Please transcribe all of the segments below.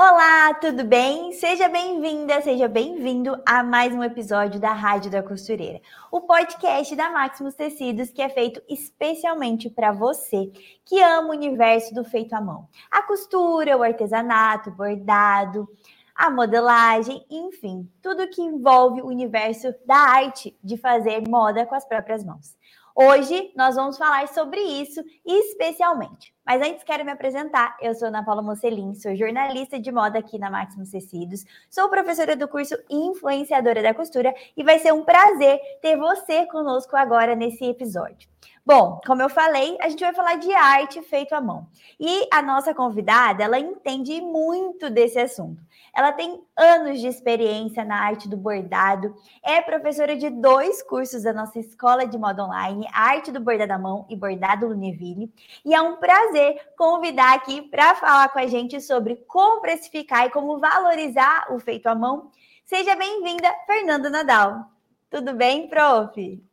Olá, tudo bem? Seja bem-vinda, seja bem-vindo a mais um episódio da Rádio da Costureira, o podcast da Maximus Tecidos que é feito especialmente para você que ama o universo do feito à mão. A costura, o artesanato, o bordado, a modelagem, enfim, tudo que envolve o universo da arte de fazer moda com as próprias mãos. Hoje nós vamos falar sobre isso especialmente. Mas antes quero me apresentar. Eu sou Ana Paula Mocelin, sou jornalista de moda aqui na Maximus Tecidos, sou professora do curso Influenciadora da Costura e vai ser um prazer ter você conosco agora nesse episódio. Bom, como eu falei, a gente vai falar de arte feito à mão. E a nossa convidada, ela entende muito desse assunto. Ela tem anos de experiência na arte do bordado, é professora de dois cursos da nossa escola de moda online, Arte do Bordado à Mão e Bordado Luneville. E é um prazer convidar aqui para falar com a gente sobre como precificar e como valorizar o feito à mão. Seja bem-vinda, Fernanda Nadal. Tudo bem, prof?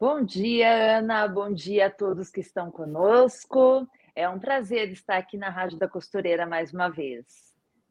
Bom dia, Ana. Bom dia a todos que estão conosco. É um prazer estar aqui na Rádio da Costureira mais uma vez.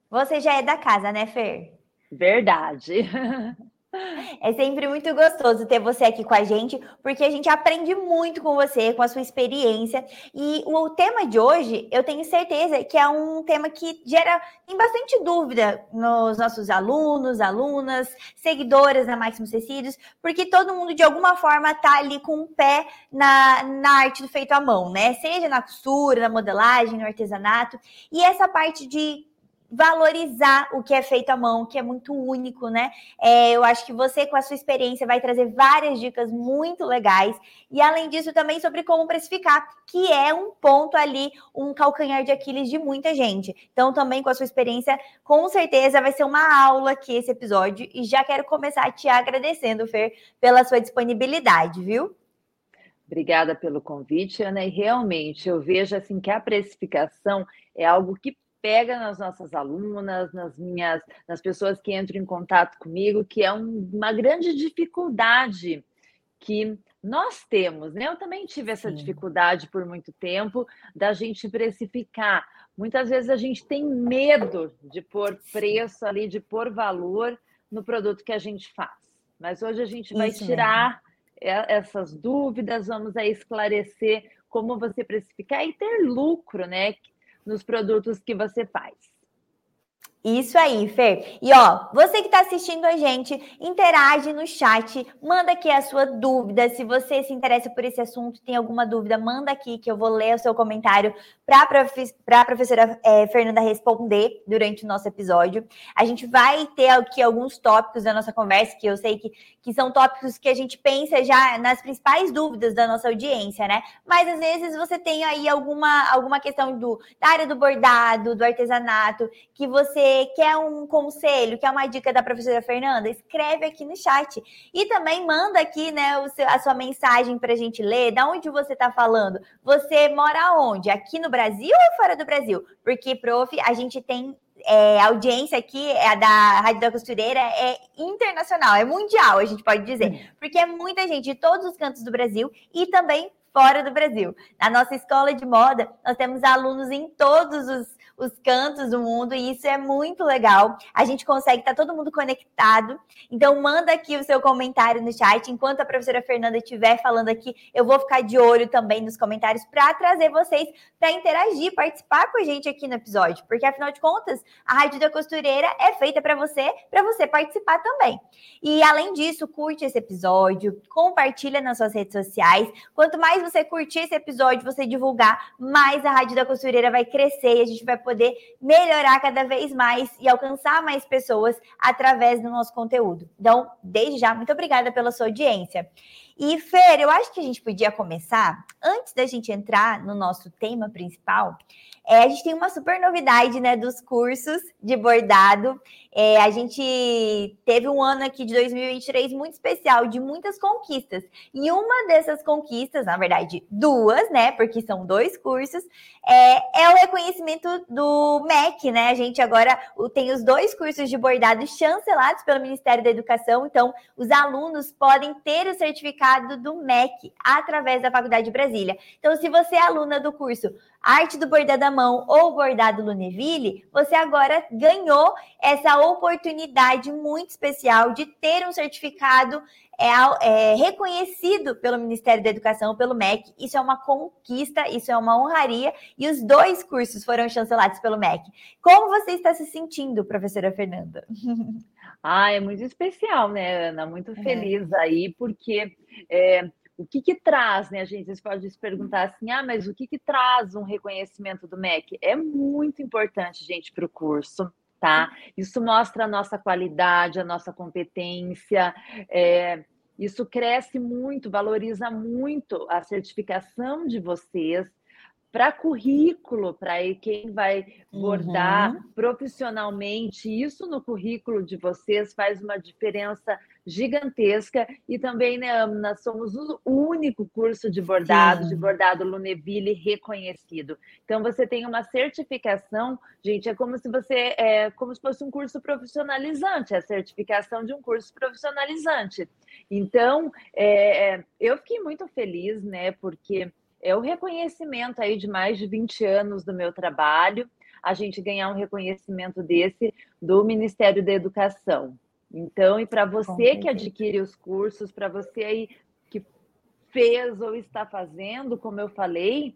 Você já é da casa, né, Fer? Verdade. É sempre muito gostoso ter você aqui com a gente, porque a gente aprende muito com você, com a sua experiência. E o tema de hoje, eu tenho certeza que é um tema que gera tem bastante dúvida nos nossos alunos, alunas, seguidoras da Máximos Tecidos, porque todo mundo de alguma forma tá ali com o um pé na, na arte do feito à mão, né? Seja na costura, na modelagem, no artesanato. E essa parte de valorizar o que é feito à mão, que é muito único, né? É, eu acho que você, com a sua experiência, vai trazer várias dicas muito legais. E além disso, também sobre como precificar, que é um ponto ali, um calcanhar de Aquiles de muita gente. Então, também com a sua experiência, com certeza vai ser uma aula aqui esse episódio. E já quero começar te agradecendo, Fer, pela sua disponibilidade, viu? Obrigada pelo convite, Ana. E realmente eu vejo assim que a precificação é algo que pega nas nossas alunas, nas minhas, nas pessoas que entram em contato comigo, que é um, uma grande dificuldade que nós temos, né? Eu também tive essa Sim. dificuldade por muito tempo da gente precificar. Muitas vezes a gente tem medo de pôr preço ali, de pôr valor no produto que a gente faz. Mas hoje a gente vai Isso tirar mesmo. essas dúvidas, vamos aí esclarecer como você precificar e ter lucro, né? Nos produtos que você faz. Isso aí, Fer. E ó, você que está assistindo a gente, interage no chat, manda aqui a sua dúvida. Se você se interessa por esse assunto, tem alguma dúvida, manda aqui que eu vou ler o seu comentário para a professora é, Fernanda responder durante o nosso episódio. A gente vai ter aqui alguns tópicos da nossa conversa, que eu sei que, que são tópicos que a gente pensa já nas principais dúvidas da nossa audiência, né? Mas às vezes você tem aí alguma, alguma questão do, da área do bordado, do artesanato, que você quer um conselho, quer uma dica da professora Fernanda, escreve aqui no chat. E também manda aqui, né, seu, a sua mensagem para a gente ler. Da onde você está falando? Você mora onde? Aqui no Brasil ou fora do Brasil? Porque, prof, a gente tem é, a audiência aqui é a da Rádio da Costureira é internacional, é mundial, a gente pode dizer, porque é muita gente de todos os cantos do Brasil e também fora do Brasil. Na nossa escola de moda, nós temos alunos em todos os os cantos do mundo e isso é muito legal. A gente consegue estar tá todo mundo conectado. Então manda aqui o seu comentário no chat. Enquanto a professora Fernanda estiver falando aqui, eu vou ficar de olho também nos comentários para trazer vocês para interagir, participar com a gente aqui no episódio, porque afinal de contas, a Rádio da Costureira é feita para você, para você participar também. E além disso, curte esse episódio, compartilha nas suas redes sociais. Quanto mais você curtir esse episódio, você divulgar, mais a Rádio da Costureira vai crescer e a gente vai poder melhorar cada vez mais e alcançar mais pessoas através do nosso conteúdo. Então, desde já, muito obrigada pela sua audiência. E, Fer, eu acho que a gente podia começar, antes da gente entrar no nosso tema principal, é, a gente tem uma super novidade, né, dos cursos de bordado. É, a gente teve um ano aqui de 2023 muito especial, de muitas conquistas. E uma dessas conquistas, na verdade, duas, né, porque são dois cursos, é, é o reconhecimento do MEC, né? A gente agora tem os dois cursos de bordado chancelados pelo Ministério da Educação, então os alunos podem ter o certificado do MEC através da Faculdade de Brasília. Então, se você é aluna do curso arte do bordado à mão ou bordado Luneville, você agora ganhou essa oportunidade muito especial de ter um certificado é, é, reconhecido pelo Ministério da Educação, pelo MEC. Isso é uma conquista, isso é uma honraria, e os dois cursos foram chancelados pelo MEC. Como você está se sentindo, professora Fernanda? Ah, é muito especial, né, Ana? Muito é. feliz é. aí, porque é, o que, que traz, né, gente? Vocês podem se perguntar assim, ah, mas o que, que traz um reconhecimento do MEC? É muito importante, gente, para o curso tá? Isso mostra a nossa qualidade, a nossa competência. É, isso cresce muito, valoriza muito a certificação de vocês para currículo, para quem vai bordar uhum. profissionalmente. Isso no currículo de vocês faz uma diferença gigantesca. E também, né, nós somos o único curso de bordado, Sim. de bordado Luneville reconhecido. Então, você tem uma certificação, gente, é como se você é como se fosse um curso profissionalizante, a certificação de um curso profissionalizante. Então, é, eu fiquei muito feliz, né, porque é o reconhecimento aí de mais de 20 anos do meu trabalho, a gente ganhar um reconhecimento desse do Ministério da Educação. Então, e para você que adquire os cursos, para você aí que fez ou está fazendo, como eu falei,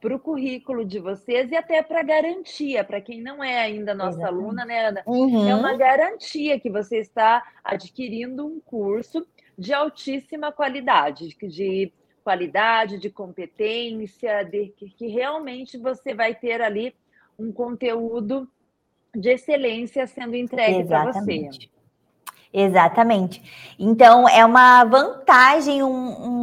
para o currículo de vocês e até para garantia, para quem não é ainda nossa Exatamente. aluna, né, Ana? Uhum. É uma garantia que você está adquirindo um curso de altíssima qualidade, de qualidade, de competência, de que, que realmente você vai ter ali um conteúdo de excelência sendo entregue para você. Exatamente. Então, é uma vantagem, um, um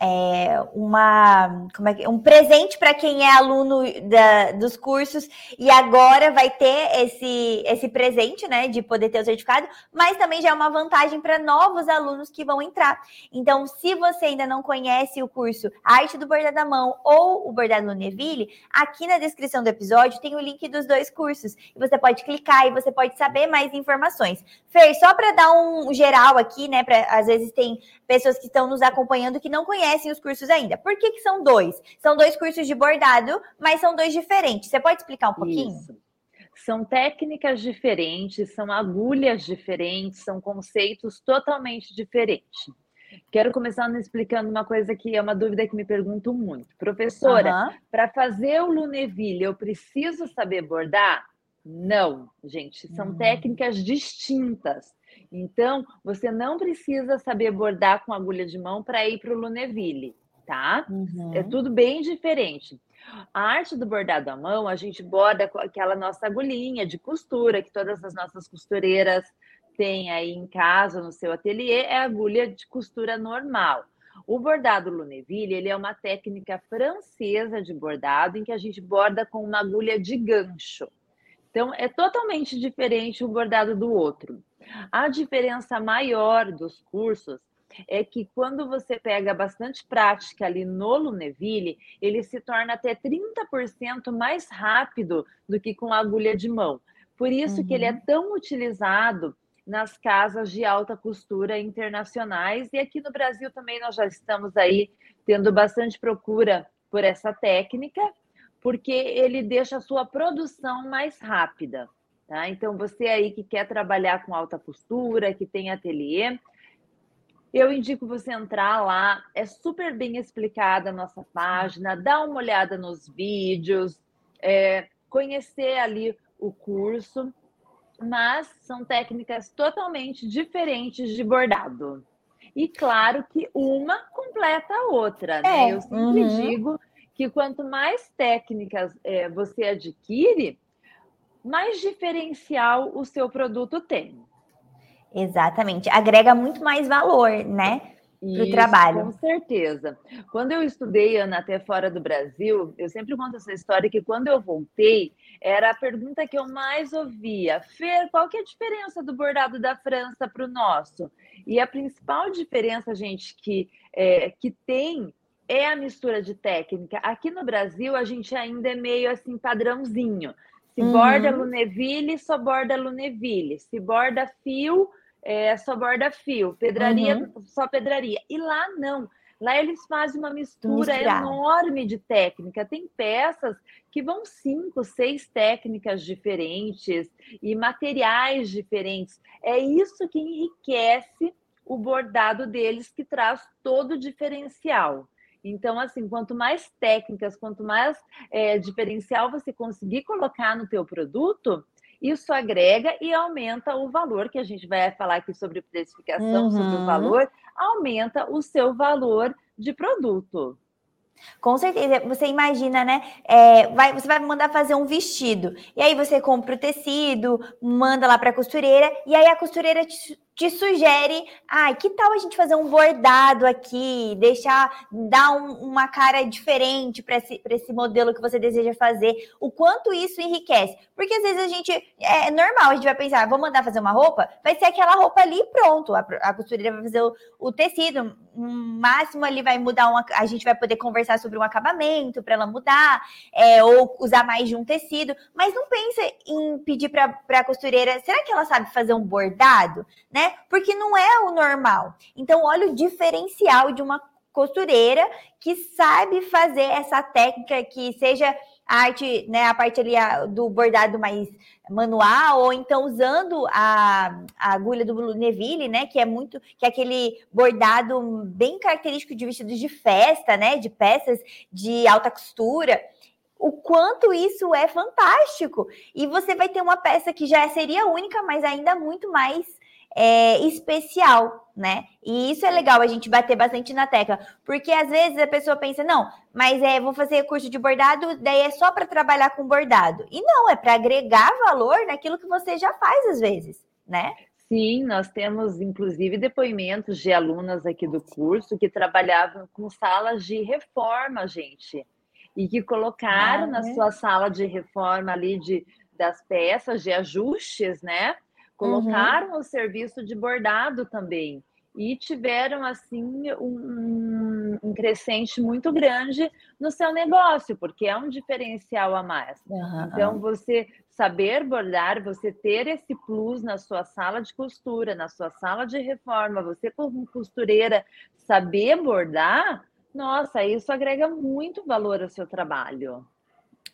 é, uma, como é que, um presente para quem é aluno da, dos cursos e agora vai ter esse, esse presente, né, de poder ter o certificado, mas também já é uma vantagem para novos alunos que vão entrar. Então, se você ainda não conhece o curso Arte do Bordado à Mão ou o Bordado no Neville, aqui na descrição do episódio tem o link dos dois cursos. E você pode clicar e você pode saber mais informações. Fer, só para dar dar um geral aqui, né? Pra, às vezes tem pessoas que estão nos acompanhando que não conhecem os cursos ainda. Por que, que são dois? São dois cursos de bordado, mas são dois diferentes. Você pode explicar um pouquinho? Isso. São técnicas diferentes, são agulhas diferentes, são conceitos totalmente diferentes. Quero começar explicando uma coisa que é uma dúvida que me pergunto muito. Professora, uhum. para fazer o Luneville, eu preciso saber bordar? Não, gente, são uhum. técnicas distintas. Então, você não precisa saber bordar com agulha de mão para ir para o Luneville, tá? Uhum. É tudo bem diferente. A arte do bordado à mão, a gente borda com aquela nossa agulhinha de costura que todas as nossas costureiras têm aí em casa, no seu ateliê, é agulha de costura normal. O bordado Luneville, ele é uma técnica francesa de bordado em que a gente borda com uma agulha de gancho. Então, é totalmente diferente o bordado do outro. A diferença maior dos cursos é que quando você pega bastante prática ali no Luneville, ele se torna até 30% mais rápido do que com agulha de mão. Por isso uhum. que ele é uhum. tão utilizado nas casas de alta costura internacionais e aqui no Brasil também nós já estamos aí tendo bastante procura por essa técnica, porque ele deixa a sua produção mais rápida. Tá? Então, você aí que quer trabalhar com alta costura, que tem ateliê, eu indico você entrar lá, é super bem explicada a nossa página, dá uma olhada nos vídeos, é, conhecer ali o curso, mas são técnicas totalmente diferentes de bordado. E claro que uma completa a outra, né? É, eu sempre uhum. digo que quanto mais técnicas é, você adquire, mais diferencial o seu produto tem. Exatamente. Agrega muito mais valor, né? Para o trabalho. Com certeza. Quando eu estudei, Ana, até fora do Brasil, eu sempre conto essa história que quando eu voltei, era a pergunta que eu mais ouvia. Fer, qual que é a diferença do bordado da França para o nosso? E a principal diferença, gente, que, é, que tem é a mistura de técnica. Aqui no Brasil, a gente ainda é meio assim padrãozinho. Se uhum. borda Luneville, só borda Luneville. Se borda fio, é, só borda fio. Pedraria, uhum. só pedraria. E lá não. Lá eles fazem uma mistura Misturar. enorme de técnica. Tem peças que vão cinco, seis técnicas diferentes e materiais diferentes. É isso que enriquece o bordado deles, que traz todo o diferencial. Então, assim, quanto mais técnicas, quanto mais é, diferencial você conseguir colocar no teu produto, isso agrega e aumenta o valor, que a gente vai falar aqui sobre precificação, uhum. sobre o valor, aumenta o seu valor de produto. Com certeza, você imagina, né? É, vai, você vai mandar fazer um vestido, e aí você compra o tecido, manda lá para a costureira, e aí a costureira te, te sugere, ah, que tal a gente fazer um bordado aqui, deixar, dar um, uma cara diferente para esse, esse modelo que você deseja fazer, o quanto isso enriquece. Porque às vezes a gente, é normal, a gente vai pensar, vou mandar fazer uma roupa, vai ser aquela roupa ali e pronto, a, a costureira vai fazer o, o tecido, um máximo ali vai mudar, uma, a gente vai poder conversar sobre um acabamento para ela mudar, é, ou usar mais de um tecido, mas não pensa em pedir para a costureira, será que ela sabe fazer um bordado, né? Né? Porque não é o normal. Então, olha o diferencial de uma costureira que sabe fazer essa técnica que seja a arte, né, a parte ali do bordado mais manual, ou então usando a, a agulha do Neville, né, que é muito, que é aquele bordado bem característico de vestidos de festa, né, de peças de alta costura. O quanto isso é fantástico! E você vai ter uma peça que já seria única, mas ainda muito mais é, especial, né? E isso é legal a gente bater bastante na tecla, porque às vezes a pessoa pensa, não, mas é, vou fazer curso de bordado, daí é só para trabalhar com bordado. E não, é para agregar valor naquilo que você já faz às vezes, né? Sim, nós temos inclusive depoimentos de alunas aqui do curso que trabalhavam com salas de reforma, gente, e que colocaram ah, na né? sua sala de reforma ali de das peças de ajustes, né? Colocaram uhum. o serviço de bordado também e tiveram assim um, um, crescente muito grande no seu negócio, porque é um diferencial a mais. Uhum. Então, você saber bordar, você ter esse plus na sua sala de costura, na sua sala de reforma, você como costureira saber bordar, nossa, isso agrega muito valor ao seu trabalho.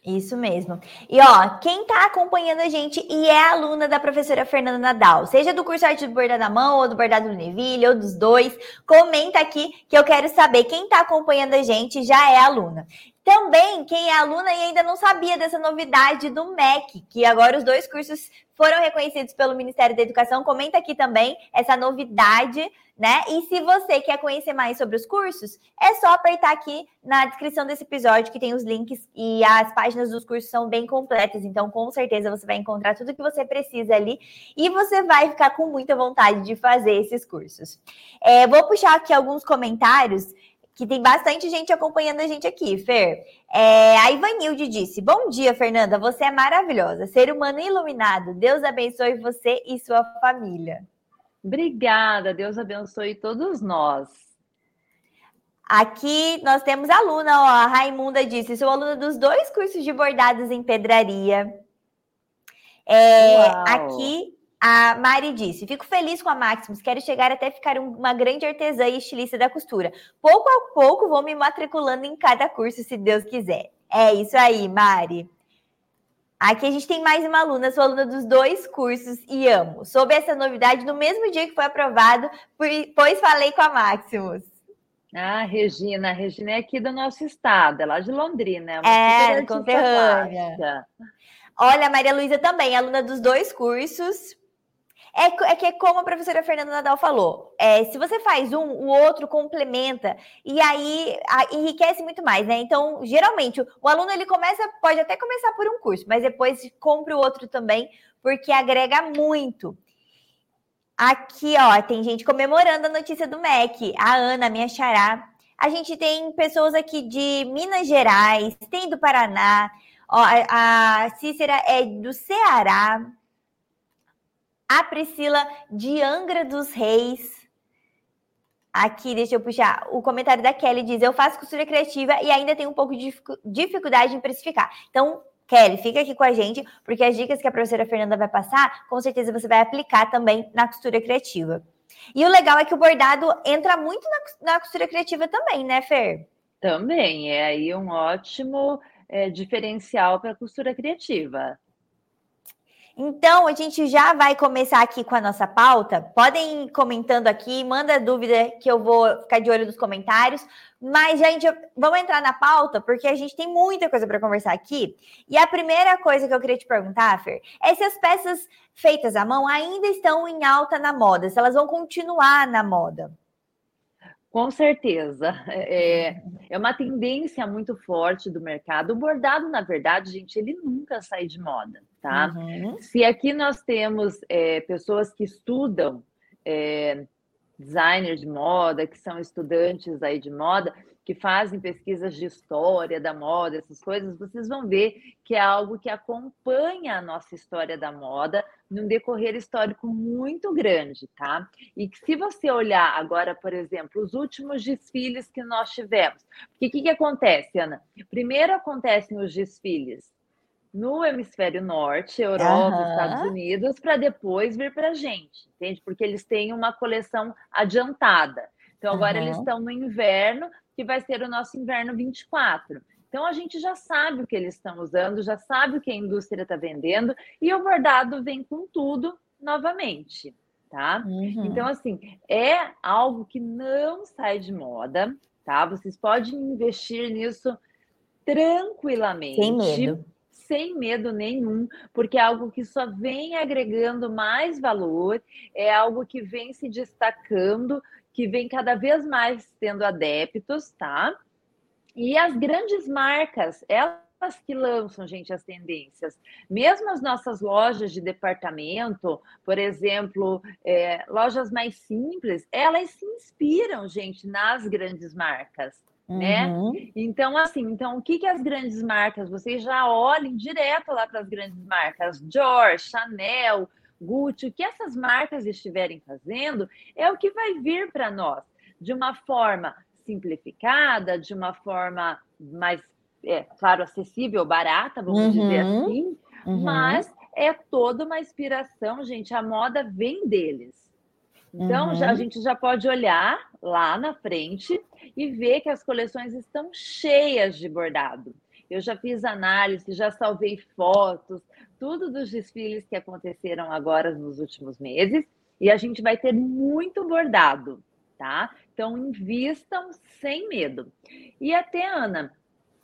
Isso mesmo. E ó, quem tá acompanhando a gente e é aluna da professora Fernanda Nadal, seja do curso Arte do Bordado à Mão, ou do Bordado do Neville, ou dos dois, comenta aqui que eu quero saber quem tá acompanhando a gente já é aluna. Também, quem é aluna e ainda não sabia dessa novidade do MEC, que agora os dois cursos foram reconhecidos pelo Ministério da Educação, comenta aqui também essa novidade, né? E se você quer conhecer mais sobre os cursos, é só apertar aqui na descrição desse episódio que tem os links e as páginas dos cursos são bem completas, então com certeza você vai encontrar tudo que você precisa ali e você vai ficar com muita vontade de fazer esses cursos. É, vou puxar aqui alguns comentários que tem bastante gente acompanhando a gente aqui, Fer. É, a Ivanilde disse: Bom dia, Fernanda, você é maravilhosa, ser humano iluminado. Deus abençoe você e sua família. Obrigada, Deus abençoe todos nós. Aqui nós temos aluna, ó, a Raimunda disse: sou aluna dos dois cursos de bordados em pedraria. É, aqui a Mari disse: Fico feliz com a Maximus, quero chegar até ficar uma grande artesã e estilista da costura. Pouco a pouco vou me matriculando em cada curso, se Deus quiser. É isso aí, Mari. Aqui a gente tem mais uma aluna, sou aluna dos dois cursos e amo. Soube essa novidade no mesmo dia que foi aprovado, pois falei com a Maximus. Ah, Regina, a Regina é aqui do nosso estado, é lá de Londrina. É, é conterrânea. Olha, a Maria Luísa também, aluna dos dois cursos. É, é que é como a professora Fernanda Nadal falou, é, se você faz um, o outro complementa e aí a, enriquece muito mais, né? Então, geralmente, o, o, aluno ele começa, pode até começar por um curso, mas depois compra o outro também, porque agrega muito. Aqui, ó, tem gente comemorando a notícia do MEC. A Ana, minha xará. A gente tem pessoas aqui de Minas Gerais, tem do Paraná. Ó, a, a Cícera é do Ceará. A Priscila de Angra dos Reis. Aqui, deixa eu puxar. O comentário da Kelly diz: Eu faço costura criativa e ainda tenho um pouco de dificuldade em precificar. Então, Kelly, fica aqui com a gente, porque as dicas que a professora Fernanda vai passar, com certeza você vai aplicar também na costura criativa. E o legal é que o bordado entra muito na, na costura criativa também, né, Fer? Também, é aí um ótimo é, diferencial para a costura criativa. Então, a gente já vai começar aqui com a nossa pauta. Podem ir comentando aqui, manda dúvida que eu vou ficar de olho nos comentários. Mas, gente, vamos entrar na pauta, porque a gente tem muita coisa para conversar aqui. E a primeira coisa que eu queria te perguntar, Fer, é se as peças feitas à mão ainda estão em alta na moda, se elas vão continuar na moda. Com certeza. É, é uma tendência muito forte do mercado. O bordado, na verdade, gente, ele nunca sai de moda, tá? Uhum. Se aqui nós temos é, pessoas que estudam é, designers de moda, que são estudantes aí de moda, que fazem pesquisas de história da moda, essas coisas, vocês vão ver que é algo que acompanha a nossa história da moda num decorrer histórico muito grande, tá? E que se você olhar agora, por exemplo, os últimos desfiles que nós tivemos, o que, que acontece, Ana? Primeiro acontecem os desfiles no hemisfério norte, Europa, uhum. Estados Unidos, para depois vir para a gente, entende? Porque eles têm uma coleção adiantada. Então, agora uhum. eles estão no inverno, que vai ser o nosso inverno 24. Então a gente já sabe o que eles estão usando, já sabe o que a indústria está vendendo e o bordado vem com tudo novamente, tá? Uhum. Então assim é algo que não sai de moda, tá? Vocês podem investir nisso tranquilamente, sem medo, sem medo nenhum, porque é algo que só vem agregando mais valor, é algo que vem se destacando que vem cada vez mais tendo adeptos, tá? E as grandes marcas, elas que lançam, gente, as tendências. Mesmo as nossas lojas de departamento, por exemplo, é, lojas mais simples, elas se inspiram, gente, nas grandes marcas. Né? Uhum. Então, assim, então o que, que as grandes marcas, vocês já olhem direto lá para as grandes marcas, Dior, Chanel, Gucci, o que essas marcas estiverem fazendo é o que vai vir para nós de uma forma simplificada, de uma forma mais, é, claro, acessível, barata, vamos uhum, dizer assim, uhum. mas é toda uma inspiração, gente. A moda vem deles. Então, uhum. já, a gente já pode olhar lá na frente e ver que as coleções estão cheias de bordado. Eu já fiz análise, já salvei fotos, tudo dos desfiles que aconteceram agora nos últimos meses, e a gente vai ter muito bordado, tá? Então, invistam sem medo. E até, Ana,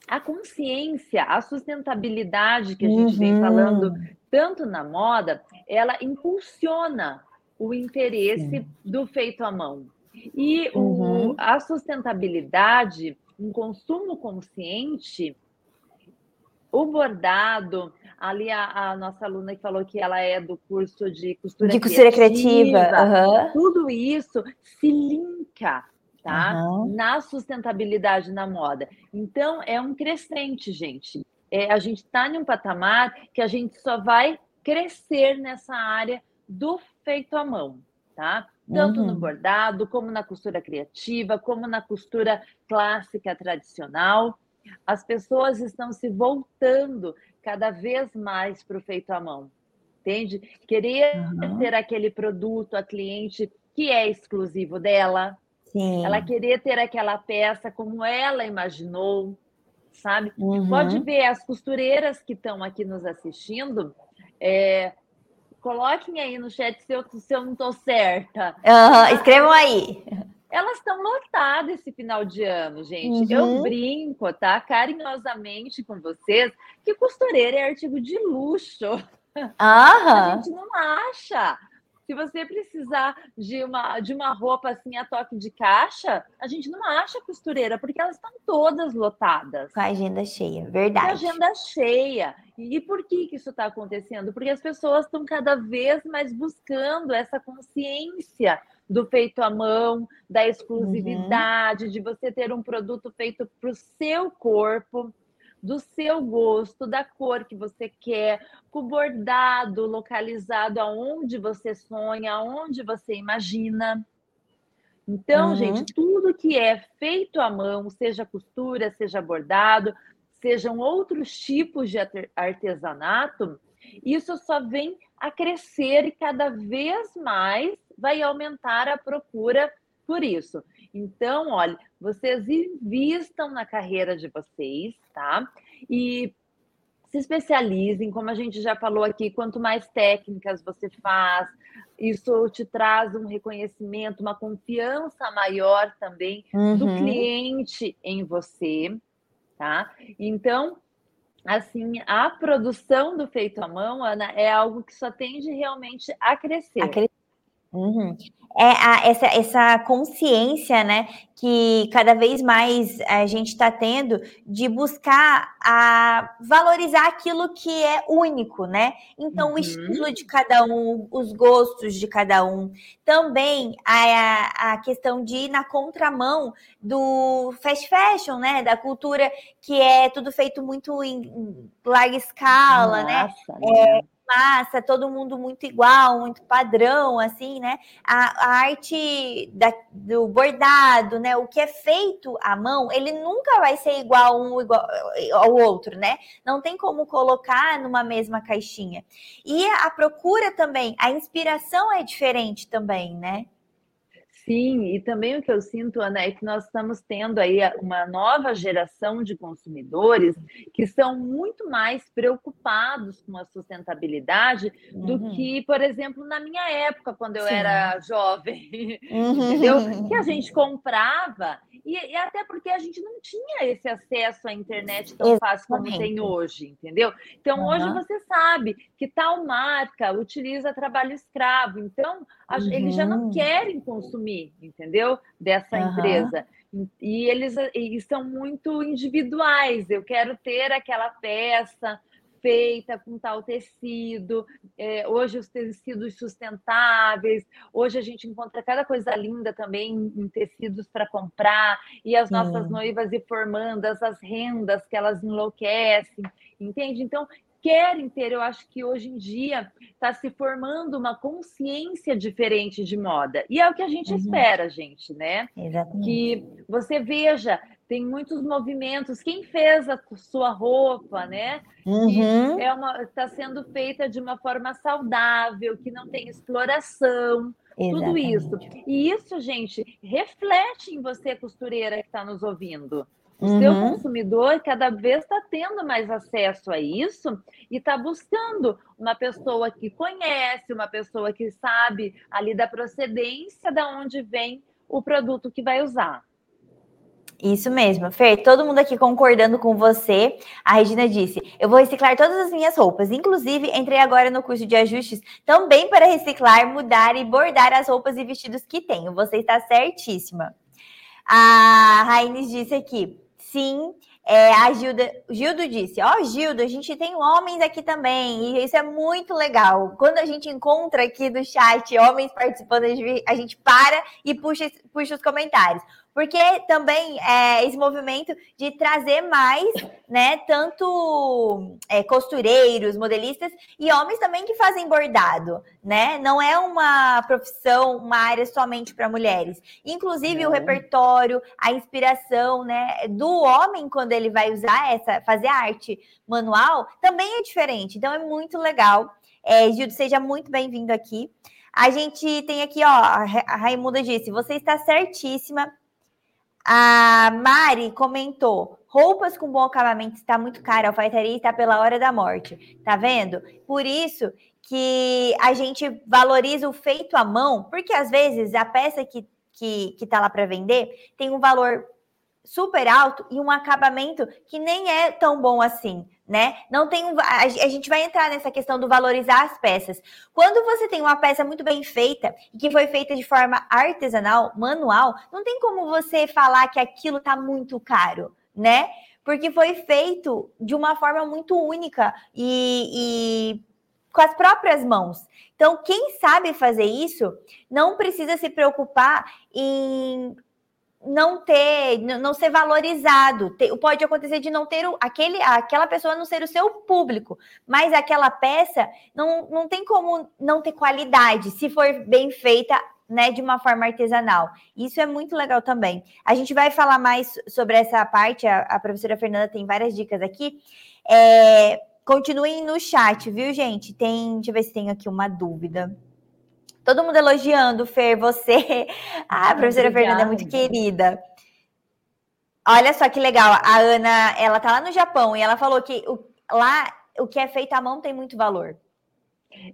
a consciência, a sustentabilidade que a gente uhum. vem falando tanto na moda, ela impulsiona o interesse Sim. do feito à mão. E uhum. o, a sustentabilidade, um consumo consciente, o bordado, ali a, a, nossa aluna que falou que ela é do curso de costura, de costura criativa, criativa uhum. tudo isso se linka tá? Uhum. na sustentabilidade na moda. Então, é um crescente, gente. É, a gente está em um patamar que a gente só vai crescer nessa área do feito à mão, tá? Tanto uhum. no bordado, como na costura criativa, como na costura clássica tradicional as pessoas estão se voltando cada vez mais para o feito à mão, entende? Querer uhum. ter aquele produto a cliente que é exclusivo dela, Sim. ela querer ter aquela peça como ela imaginou, sabe? Uhum. Pode ver as costureiras que estão aqui nos assistindo, é, coloquem aí no chat se eu, se eu não estou certa. Uhum. Escrevam aí. Elas estão lotadas esse final de ano, gente. Uhum. Eu brinco, tá? Carinhosamente com vocês, que costureira é artigo de luxo. A gente não acha. Se você precisar de uma, de uma roupa assim a toque de caixa, a gente não acha costureira, porque elas estão todas lotadas. Com a agenda cheia, verdade. Com a agenda cheia. E por que, que isso está acontecendo? Porque as pessoas estão cada vez mais buscando essa consciência do feito à mão, da exclusividade, uhum. de você ter um produto feito para o seu corpo, do seu gosto, da cor que você quer, com bordado localizado aonde você sonha, aonde você imagina. Então, uhum. gente, tudo que é feito à mão, seja costura, seja bordado, sejam outros tipos de artesanato, isso só vem a crescer e cada vez mais vai aumentar a procura por isso. Então, olha, vocês invistam na carreira de vocês, tá? E se especializem, como a gente já falou aqui, quanto mais técnicas você faz, isso te traz um reconhecimento, uma confiança maior também uhum. do cliente em você, tá? Então, assim, a produção do feito à mão, Ana, é algo que só tende realmente a crescer. A crescer. Uhum. É a, essa, essa consciência, né, que cada vez mais a gente está tendo de buscar a valorizar aquilo que é único, né? Então, uhum. o estilo de cada um, os gostos de cada um. Também a, a questão de ir na contramão do fast fashion, né? Da cultura que é tudo feito muito em larga escala, né? Nossa, né? É, massa, todo mundo muito igual, muito padrão, assim, né? A, a arte da, do bordado, né? O que é feito à mão, ele nunca vai ser igual um igual ao outro, né? Não tem como colocar numa mesma caixinha. E a procura também, a inspiração é diferente também, né? Sim, e também o que eu sinto, Ana, é que nós estamos tendo aí uma nova geração de consumidores que são muito mais preocupados com a sustentabilidade uhum. do que, por exemplo, na minha época, quando eu Sim. era jovem, uhum. entendeu? Que a gente comprava e, e, até porque a gente não tinha esse acesso à internet tão Exatamente. fácil como tem hoje, entendeu? Então, uhum. hoje você sabe que tal marca utiliza trabalho escravo, então a, uhum. eles já não uhum. querem consumir, entendeu? Dessa uhum. empresa. E eles e são muito individuais. Eu quero ter aquela peça, feita com tal tecido, é, hoje os tecidos sustentáveis, hoje a gente encontra cada coisa linda também em tecidos para comprar, e as nossas noivas e formandas, as rendas que elas enlouquecem, entende? Então, querem ter, eu acho que hoje em dia está se formando uma consciência diferente de moda. E é o que a gente uhum. espera, gente, né? Exatamente. Que você veja tem muitos movimentos. Quem fez a sua roupa, né? Uhum. é uma está sendo feita de uma forma saudável, que não tem exploração. Exatamente. Tudo isso. E isso, gente, reflete em você, costureira que está nos ouvindo. O uhum. seu consumidor cada vez está tendo mais acesso a isso e está buscando uma pessoa que conhece, uma pessoa que sabe ali da procedência da onde vem o produto que vai usar. Isso mesmo, Fer, todo mundo aqui concordando com você. A Regina disse: Eu vou reciclar todas as minhas roupas. Inclusive, entrei agora no curso de ajustes também para reciclar, mudar e bordar as roupas e vestidos que tenho. Você está certíssima. A Raines disse aqui: sim, é, a Gilda, Gildo disse: Ó, oh, Gildo, a gente tem homens aqui também, e isso é muito legal. Quando a gente encontra aqui no chat homens participando, a gente para e puxa, puxa os comentários porque também é esse movimento de trazer mais, né, tanto é, costureiros, modelistas e homens também que fazem bordado, né? Não é uma profissão, uma área somente para mulheres. Inclusive é. o repertório, a inspiração, né, do homem quando ele vai usar essa, fazer arte manual, também é diferente. Então é muito legal. É, Gildo, seja muito bem-vindo aqui. A gente tem aqui, ó, a Raimunda disse: você está certíssima a Mari comentou: roupas com bom acabamento está muito cara, a alfaiataria está pela hora da morte. Tá vendo? Por isso que a gente valoriza o feito à mão, porque às vezes a peça que, que, que tá lá para vender tem um valor super alto e um acabamento que nem é tão bom assim né? Não tem um, a, a, gente vai entrar nessa questão do valorizar as peças. Quando você tem uma peça muito bem feita e que foi feita de forma artesanal, manual, não tem como você falar que aquilo tá muito caro, né? Porque foi feito de uma forma muito única e, e com as próprias mãos. Então, quem sabe fazer isso não precisa se preocupar em não ter, não ser valorizado. Pode acontecer de não ter aquele, aquela pessoa não ser o seu público, mas aquela peça não, não tem como não ter qualidade se for bem feita. Né, de uma forma artesanal. Isso é muito legal também. A gente vai falar mais sobre essa parte. A, a professora Fernanda tem várias dicas aqui. É, continuem no chat, viu, gente? Tem, deixa eu ver se tem aqui uma dúvida. Todo mundo elogiando, Fer, você. Ah, a professora Obrigada. Fernanda é muito querida. Olha só que legal. A Ana, ela tá lá no Japão e ela falou que o, lá o que é feito à mão tem muito valor.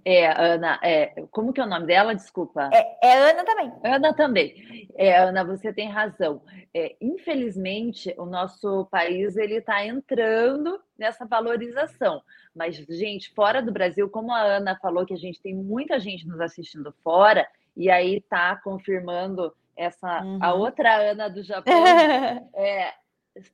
É, Ana, é, como que é o nome dela? Desculpa. É, é Ana também. Ana também. É, Ana, você tem razão. É, infelizmente, o nosso país ele está entrando nessa valorização. Mas, gente, fora do Brasil, como a Ana falou que a gente tem muita gente nos assistindo fora, e aí está confirmando essa uhum. a outra Ana do Japão. é,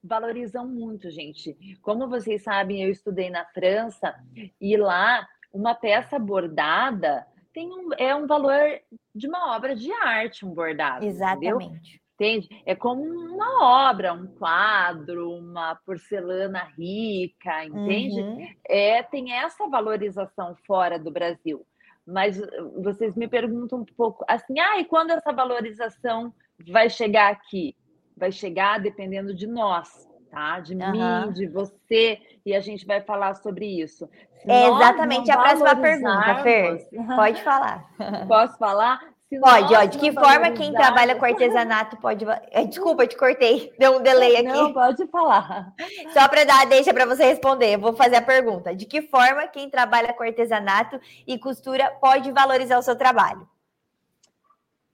valorizam muito, gente. Como vocês sabem, eu estudei na França e lá uma peça bordada tem um, é um valor de uma obra de arte, um bordado. Exatamente. Entendeu? Entende? É como uma obra, um quadro, uma porcelana rica, entende? Uhum. É, tem essa valorização fora do Brasil. Mas uh, vocês me perguntam um pouco assim, ah, e quando essa valorização vai chegar aqui? Vai chegar dependendo de nós, tá? De uhum. mim, de você, e a gente vai falar sobre isso. É exatamente a próxima pergunta, Fer. Pode falar. Posso falar? Se pode, ó. De que forma quem trabalha com artesanato pode. Eh, desculpa, te cortei. Deu um delay aqui. Não, pode falar. Só para dar deixa para você responder. Eu vou fazer a pergunta. De que forma quem trabalha com artesanato e costura pode valorizar o seu trabalho?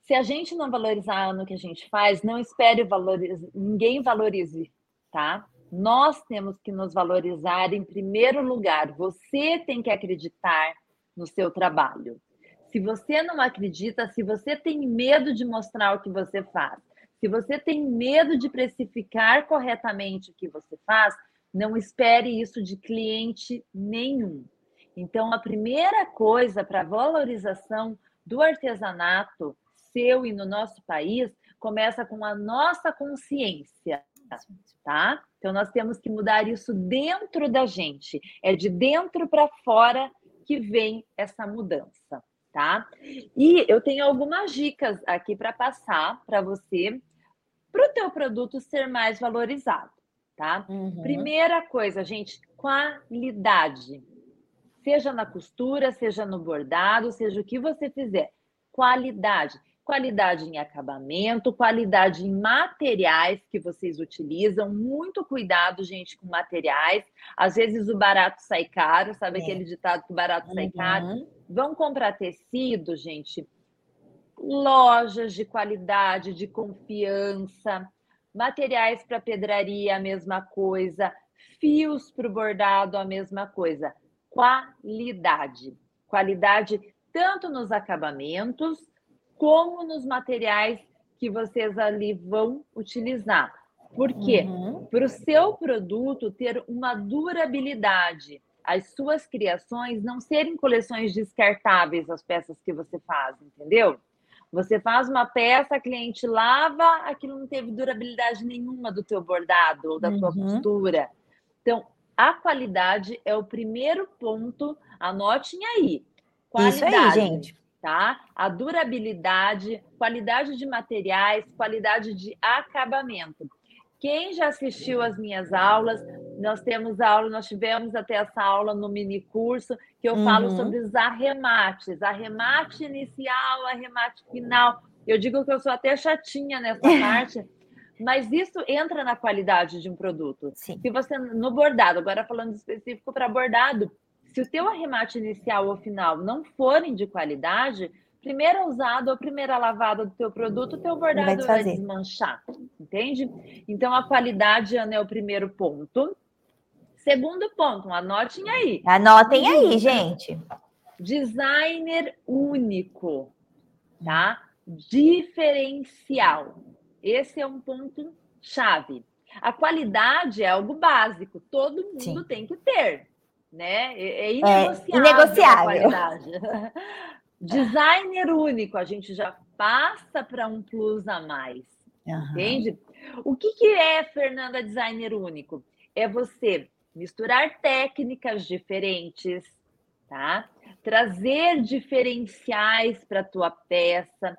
Se a gente não valorizar no que a gente faz, não espere valorize, ninguém valorize, tá? Nós temos que nos valorizar em primeiro lugar. Você tem que acreditar no seu trabalho. Se você não acredita, se você tem medo de mostrar o que você faz, se você tem medo de precificar corretamente o que você faz, não espere isso de cliente nenhum. Então, a primeira coisa para valorização do artesanato seu e no nosso país começa com a nossa consciência tá? Então nós temos que mudar isso dentro da gente. É de dentro para fora que vem essa mudança, tá? E eu tenho algumas dicas aqui para passar para você para o teu produto ser mais valorizado, tá? Uhum. Primeira coisa, gente, qualidade. Seja na costura, seja no bordado, seja o que você fizer, qualidade qualidade em acabamento, qualidade em materiais que vocês utilizam. Muito cuidado, gente, com materiais. Às vezes o barato sai caro, sabe é. aquele ditado que o barato uhum. sai caro? Vão comprar tecido, gente. Lojas de qualidade, de confiança. Materiais para pedraria, a mesma coisa. Fios para o bordado, a mesma coisa. Qualidade. Qualidade tanto nos acabamentos como nos materiais que vocês ali vão utilizar. Por quê? Uhum. Para o seu produto ter uma durabilidade, as suas criações não serem coleções descartáveis as peças que você faz, entendeu? Você faz uma peça, a cliente lava, aquilo não teve durabilidade nenhuma do teu bordado ou da uhum. tua costura. Então, a qualidade é o primeiro ponto, anotem aí. Qualidade. Isso aí, gente tá? A durabilidade, qualidade de materiais, qualidade de acabamento. Quem já assistiu às minhas aulas, nós temos aula, nós tivemos até essa aula no mini curso que eu uhum. falo sobre os arremates, arremate inicial, arremate final. Eu digo que eu sou até chatinha nessa parte, mas isso entra na qualidade de um produto. Sim. Se você no bordado, agora falando específico para bordado, se o teu arremate inicial ou final não forem de qualidade, primeira usada ou primeira lavada do teu produto, o teu bordado vai, vai desmanchar, entende? Então a qualidade Ana, é o primeiro ponto. Segundo ponto, anotem aí. Anotem aí, gente. Designer único, tá? Diferencial. Esse é um ponto chave. A qualidade é algo básico, todo mundo Sim. tem que ter né? É, é inegociável. É inegociável. Designer único, a gente já passa para um plus a mais. Uhum. Entende? O que, que é, Fernanda, designer único? É você misturar técnicas diferentes, tá? Trazer diferenciais para a tua peça,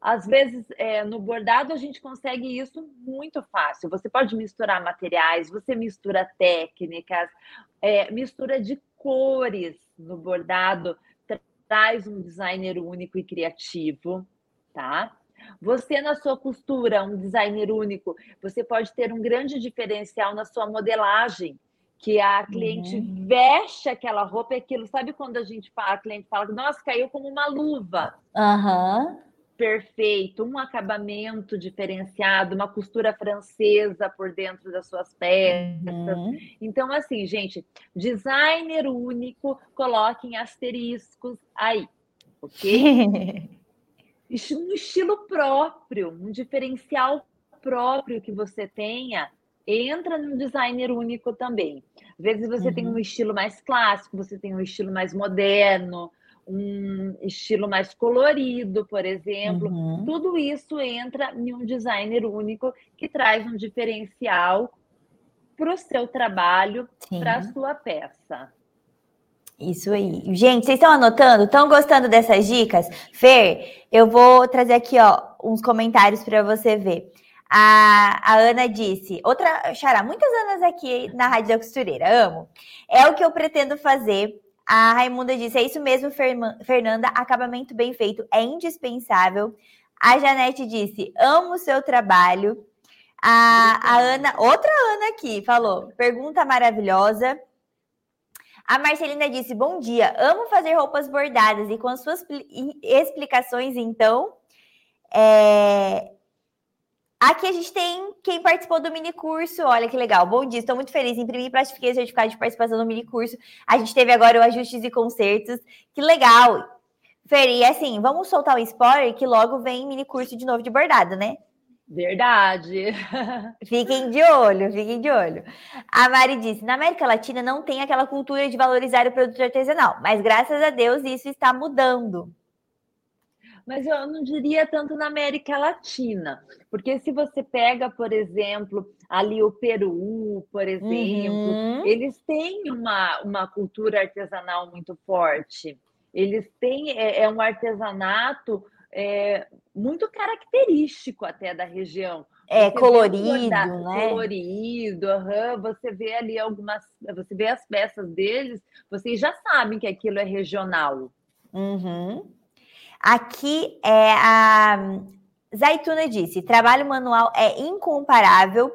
às vezes, é, no bordado, a gente consegue isso muito fácil. Você pode misturar materiais, você mistura técnicas, é, mistura de cores no bordado, traz um designer único e criativo, tá? Você, na sua costura, um designer único, você pode ter um grande diferencial na sua modelagem, que a cliente uhum. veste aquela roupa e aquilo. Sabe quando a gente fala, a cliente fala, nossa, caiu como uma luva. Uhum. Perfeito, um acabamento diferenciado, uma costura francesa por dentro das suas peças. Uhum. Então, assim, gente, designer único, coloquem asteriscos aí, ok? um estilo próprio, um diferencial próprio que você tenha, entra no designer único também. Às vezes você uhum. tem um estilo mais clássico, você tem um estilo mais moderno, um estilo mais colorido, por exemplo. Uhum. Tudo isso entra em um designer único que traz um diferencial para o seu trabalho, para a sua peça. Isso aí. Gente, vocês estão anotando? Estão gostando dessas dicas? Fer, eu vou trazer aqui ó, uns comentários para você ver. A, a, Ana disse, outra, Xará, muitas Anas aqui na Rádio da Costureira, amo. É o que eu pretendo fazer. A Raimunda disse, é isso mesmo, Fernanda, acabamento bem feito é indispensável. A Janete disse, amo o seu trabalho. A, a Ana, outra Ana aqui, falou, pergunta maravilhosa. A Marcelina disse: Bom dia, amo fazer roupas bordadas e com as suas explicações, então. É... Aqui a gente tem quem participou do mini curso. Olha que legal. Bom dia, estou muito feliz. Imprimi e plastifiquei o certificado de participação do mini curso. A gente teve agora o ajustes e concertos. Que legal. Feri, assim, vamos soltar o spoiler que logo vem mini curso de novo de bordado, né? Verdade. Fiquem de olho, fiquem de olho. A Mari disse: na América Latina não tem aquela cultura de valorizar o produto artesanal, mas graças a Deus isso está mudando. Mas eu não diria tanto na América Latina, porque se você pega, por exemplo, ali o Peru, por exemplo, uhum. eles têm uma, uma cultura artesanal muito forte. Eles têm é, é um artesanato é, muito característico até da região. É você colorido, né? Colorido, uhum. você vê ali algumas, você vê as peças deles, vocês já sabem que aquilo é regional. Uhum. Aqui é a Zaituna disse: trabalho manual é incomparável.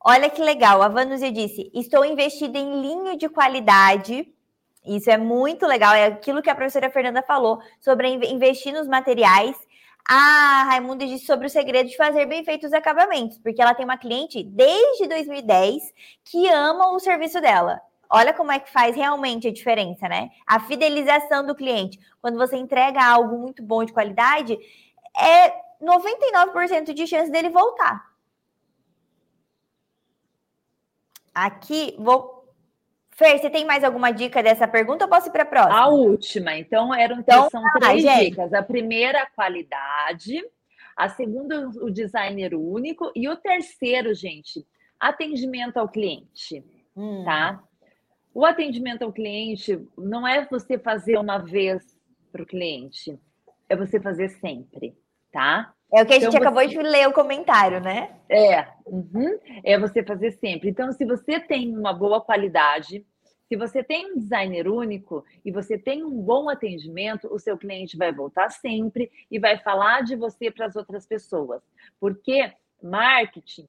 Olha que legal, a Vanúzia disse: estou investida em linho de qualidade isso é muito legal, é aquilo que a professora Fernanda falou sobre investir nos materiais. A Raimunda disse sobre o segredo de fazer bem feitos acabamentos, porque ela tem uma cliente desde 2010 que ama o serviço dela. Olha como é que faz realmente a diferença, né? A fidelização do cliente. Quando você entrega algo muito bom de qualidade, é 99% de chance dele voltar. Aqui, vou Fer, você tem mais alguma dica dessa pergunta ou posso ir para a próxima? A última. Então, eram então, são três dicas. A primeira, a qualidade. A segunda, o designer único. E o terceiro, gente, atendimento ao cliente. Hum. Tá? O atendimento ao cliente não é você fazer uma vez para o cliente, é você fazer sempre, tá? É o que a gente então, acabou você... de ler o comentário, né? É, uhum, é você fazer sempre. Então, se você tem uma boa qualidade, se você tem um designer único e você tem um bom atendimento, o seu cliente vai voltar sempre e vai falar de você para as outras pessoas. Porque marketing,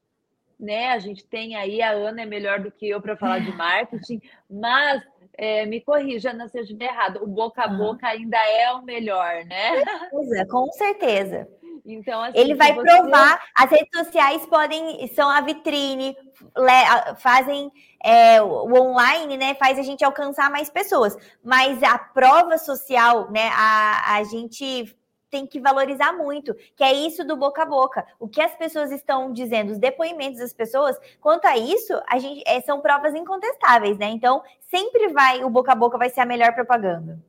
né? A gente tem aí, a Ana é melhor do que eu para falar de marketing, mas é, me corrija, não seja errado, o boca a boca ainda é o melhor, né? Com certeza. Então, assim, ele vai você... provar. As redes sociais podem são a vitrine, fazem é, o online, né? Faz a gente alcançar mais pessoas. Mas a prova social, né? A, a gente tem que valorizar muito, que é isso do boca a boca. O que as pessoas estão dizendo, os depoimentos das pessoas, quanto a isso, a gente é, são provas incontestáveis, né? Então, sempre vai, o boca a boca vai ser a melhor propaganda.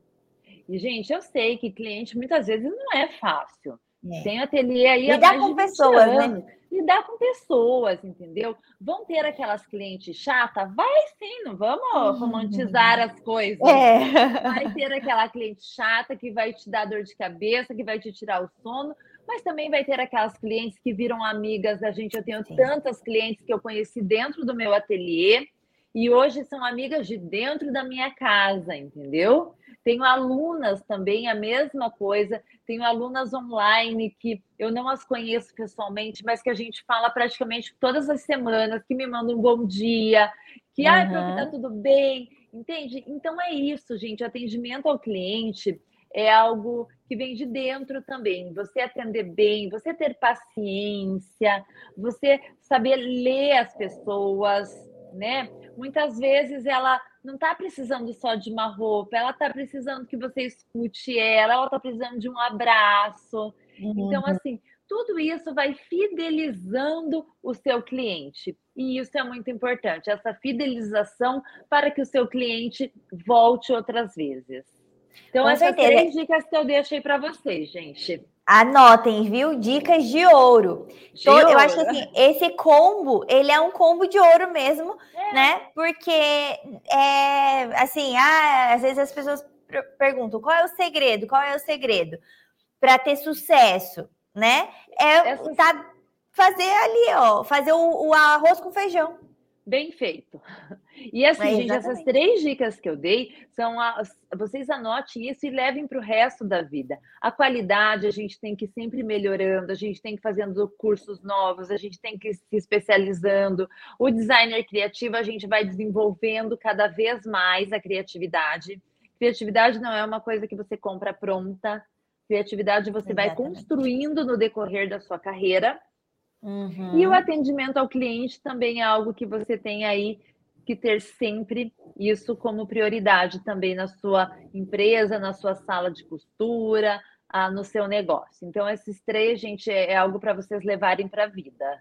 E, gente, eu sei que cliente muitas vezes não é fácil. É. Tem ateliê aí. Lidar com pessoas, né? Lidar com pessoas, entendeu? Vão ter aquelas clientes chatas? Vai sim, não vamos uhum. romantizar as coisas. É. Vai ter aquela cliente chata que vai te dar dor de cabeça, que vai te tirar o sono, mas também vai ter aquelas clientes que viram amigas da gente. Eu tenho sim. tantas clientes que eu conheci dentro do meu ateliê e hoje são amigas de dentro da minha casa, entendeu? Tenho alunas também, a mesma coisa. Tenho alunas online que eu não as conheço pessoalmente, mas que a gente fala praticamente todas as semanas, que me mandam um bom dia, que, uhum. ai, tá tudo bem, entende? Então é isso, gente. Atendimento ao cliente é algo que vem de dentro também. Você atender bem, você ter paciência, você saber ler as pessoas, né? Muitas vezes ela não está precisando só de uma roupa, ela está precisando que você escute ela, ela está precisando de um abraço. Então, uhum. Então, assim, tudo isso vai fidelizando o seu cliente. E isso é muito importante, essa fidelização para que o seu cliente volte outras vezes. Então, Com essas certeza. três dicas que eu deixei para vocês, gente. Anotem, viu? Dicas de ouro. De então, ouro. Eu acho que assim, esse combo, ele é um combo de ouro mesmo, é. né? Porque é assim, ah, às vezes as pessoas perguntam qual é o segredo, qual é o segredo para ter sucesso, né? É Essa... tá, fazer ali, ó, fazer o, o arroz com feijão. Bem feito. E assim, é, gente, essas três dicas que eu dei são as. Vocês anotem isso e levem para o resto da vida. A qualidade a gente tem que ir sempre melhorando, a gente tem que ir fazendo cursos novos, a gente tem que ir se especializando. O designer criativo a gente vai desenvolvendo cada vez mais a criatividade. Criatividade não é uma coisa que você compra pronta. Criatividade você Exatamente. vai construindo no decorrer da sua carreira. Uhum. E o atendimento ao cliente também é algo que você tem aí que ter sempre isso como prioridade também na sua empresa, na sua sala de costura, no seu negócio. Então, esses três, gente, é, é algo para vocês levarem para a vida.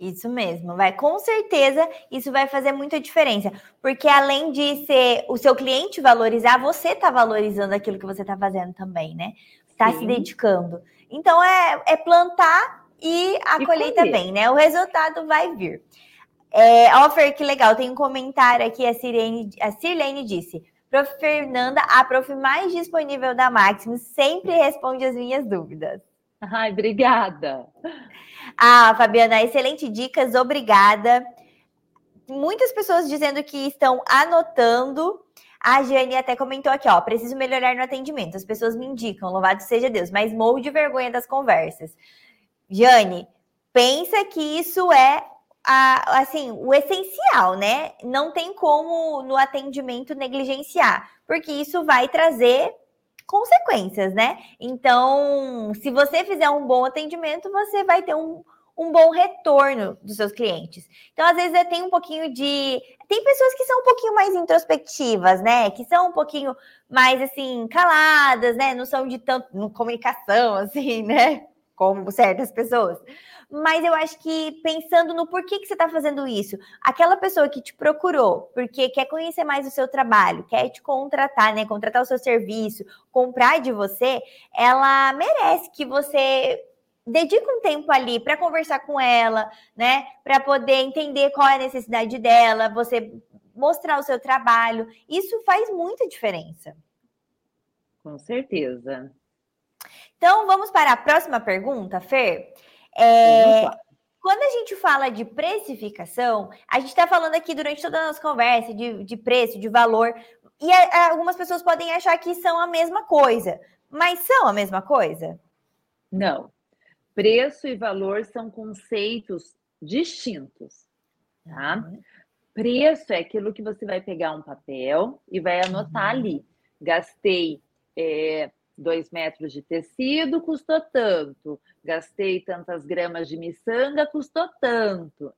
Isso mesmo, vai. Com certeza, isso vai fazer muita diferença. Porque além de ser o seu cliente valorizar, você está valorizando aquilo que você está fazendo também, né? Está se dedicando. Então, é, é plantar e a e colheita vem, né? O resultado vai vir. É, Offer, que legal. Tem um comentário aqui, a Sirene, a Sirlene disse. Prof. Fernanda, a prof mais disponível da Maximus, sempre responde as minhas dúvidas. Ai, obrigada. Ah, Fabiana, excelente dicas, obrigada. Muitas pessoas dizendo que estão anotando. A Jane até comentou aqui, ó, preciso melhorar no atendimento. As pessoas me indicam, louvado seja Deus, mas morro de vergonha das conversas. Jane, pensa que isso é a, assim, o essencial, né? Não tem como no atendimento negligenciar, porque isso vai trazer consequências, né? Então, se você fizer um bom atendimento, você vai ter um, um bom retorno dos seus clientes. Então, às vezes, tem um pouquinho de. Tem pessoas que são um pouquinho mais introspectivas, né? Que são um pouquinho mais, assim, caladas, né? Não são de tanto. comunicação, assim, né? Como certas pessoas mas eu acho que pensando no porquê que você está fazendo isso, aquela pessoa que te procurou porque quer conhecer mais o seu trabalho, quer te contratar, né? Contratar o seu serviço, comprar de você, ela merece que você dedique um tempo ali para conversar com ela, né? Para poder entender qual é a necessidade dela, você mostrar o seu trabalho. Isso faz muita diferença. Com certeza. Então, vamos para a próxima pergunta, Fer. É, quando a gente fala de precificação, a gente está falando aqui durante toda a nossa conversa de, de preço, de valor, e a, algumas pessoas podem achar que são a mesma coisa, mas são a mesma coisa? Não. Preço e valor são conceitos distintos, tá? Uhum. Preço é aquilo que você vai pegar um papel e vai anotar uhum. ali. Gastei é, dois metros de tecido, custou tanto. Gastei tantas gramas de miçanga, custou tanto,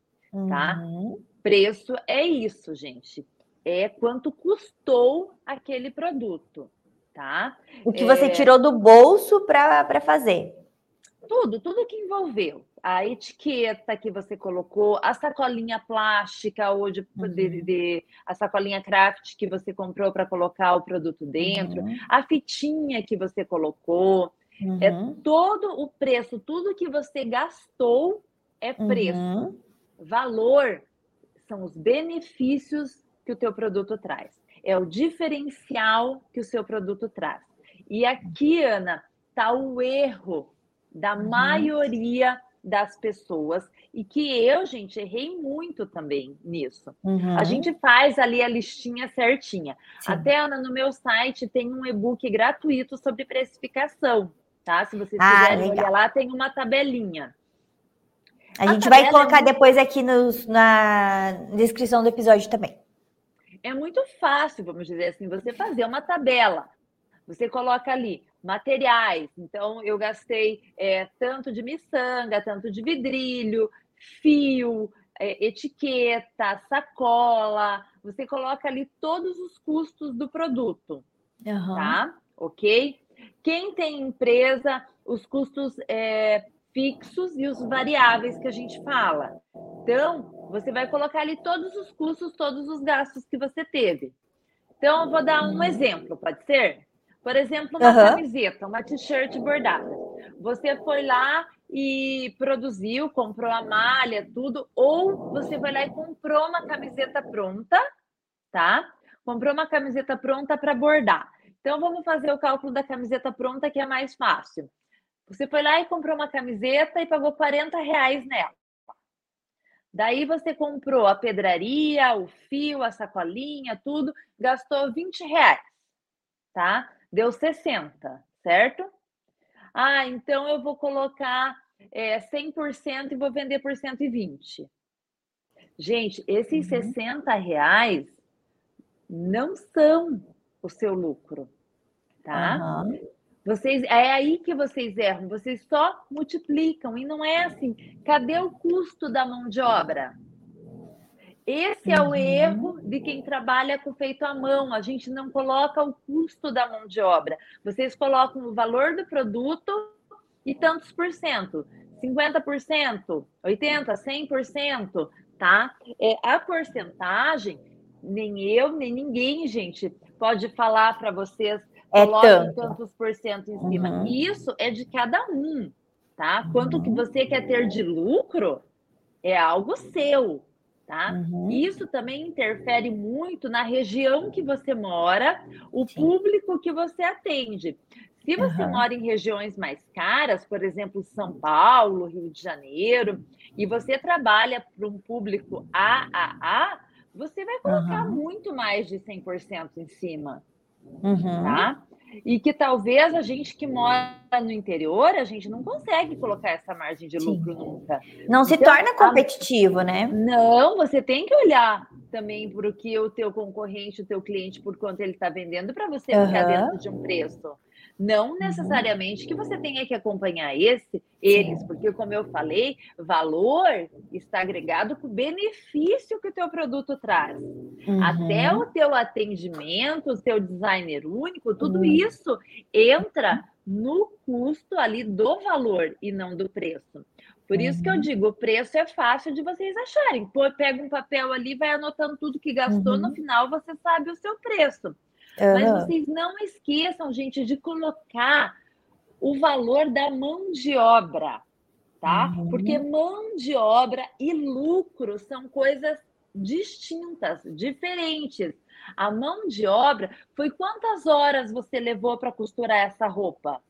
tá? Uhum. Preço é isso, gente. É quanto custou aquele produto, tá? O que é... você tirou do bolso para fazer. Tudo, tudo que envolveu. A etiqueta que você colocou, a sacolinha plástica ou de, uhum. de, de a sacolinha craft que você comprou para colocar o produto dentro, uhum. a fitinha que você colocou, é uhum. é todo o preço, tudo que você gastou é preço. Uhum. Valor são os benefícios que o teu produto traz. É o diferencial que o seu produto traz. E aqui, Ana, está o erro da uhum. maioria das pessoas e que eu, gente, errei muito também nisso. Uhum. A gente faz ali a listinha certinha. Sim. Até, Ana, no meu site tem um e-book gratuito sobre precificação, tá? Se vocês ah, quiserem legal. olhar lá, tem uma tabelinha. A, a gente vai colocar é... depois aqui nos, na descrição do episódio também. É muito fácil, vamos dizer assim, você fazer uma tabela. Você coloca ali materiais. Então, eu gastei é, tanto de miçanga, tanto de vidrilho, fio, é, etiqueta, sacola. Você coloca ali todos os custos do produto, uhum. tá? Ok? Quem tem empresa, os custos é, fixos e os variáveis que a gente fala. Então, você vai colocar ali todos os custos, todos os gastos que você teve. Então, eu vou dar um exemplo, pode ser? Por exemplo, uma uhum. camiseta, uma t-shirt bordada. Você foi lá e produziu, comprou a malha, tudo, ou você foi lá e comprou uma camiseta pronta, tá? Comprou uma camiseta pronta para bordar. Então, vamos fazer o cálculo da camiseta pronta, que é mais fácil. Você foi lá e comprou uma camiseta e pagou 40 reais nela. Daí você comprou a pedraria, o fio, a sacolinha, tudo, gastou 20 reais, tá? Deu 60, certo? Ah, então eu vou colocar é, 100% e vou vender por 120. Gente, esses uhum. 60 reais não são o seu lucro, tá? Uhum. Vocês, é aí que vocês erram, vocês só multiplicam e não é assim. Cadê o custo da mão de obra? Esse é o uhum. erro de quem trabalha com feito à mão. A gente não coloca o custo da mão de obra. Vocês colocam o valor do produto e tantos por cento. 50%, 80%, 100%, tá? É, a porcentagem, nem eu, nem ninguém, gente, pode falar para vocês, é tanto. tantos por cento em cima. Uhum. Isso é de cada um, tá? Quanto que uhum. você quer ter de lucro, é algo seu tá? Uhum. Isso também interfere muito na região que você mora, o Sim. público que você atende. Se você uhum. mora em regiões mais caras, por exemplo, São Paulo, Rio de Janeiro, e você trabalha para um público AAA, você vai colocar uhum. muito mais de 100% em cima, uhum. tá? e que talvez a gente que mora no interior, a gente não consegue colocar essa margem de lucro Sim. nunca. Não se então, torna competitivo, a... né? Não, você tem que olhar também para o que o teu concorrente, o teu cliente, por quanto ele está vendendo, para você uhum. ficar dentro de um preço. Não uhum. necessariamente que você tenha que acompanhar esse, eles, porque como eu falei, valor está agregado com o benefício que o teu produto traz. Uhum. Até o teu atendimento, o teu designer único, tudo uhum. isso entra no custo ali do valor e não do preço. Por isso que eu uhum. digo, o preço é fácil de vocês acharem. Pô, pega um papel ali, vai anotando tudo que gastou, no uhum. final você sabe o seu preço. Uhum. Mas vocês não esqueçam, gente, de colocar o valor da mão de obra, tá? Uhum. Porque mão de obra e lucro são coisas distintas, diferentes. A mão de obra foi quantas horas você levou para costurar essa roupa?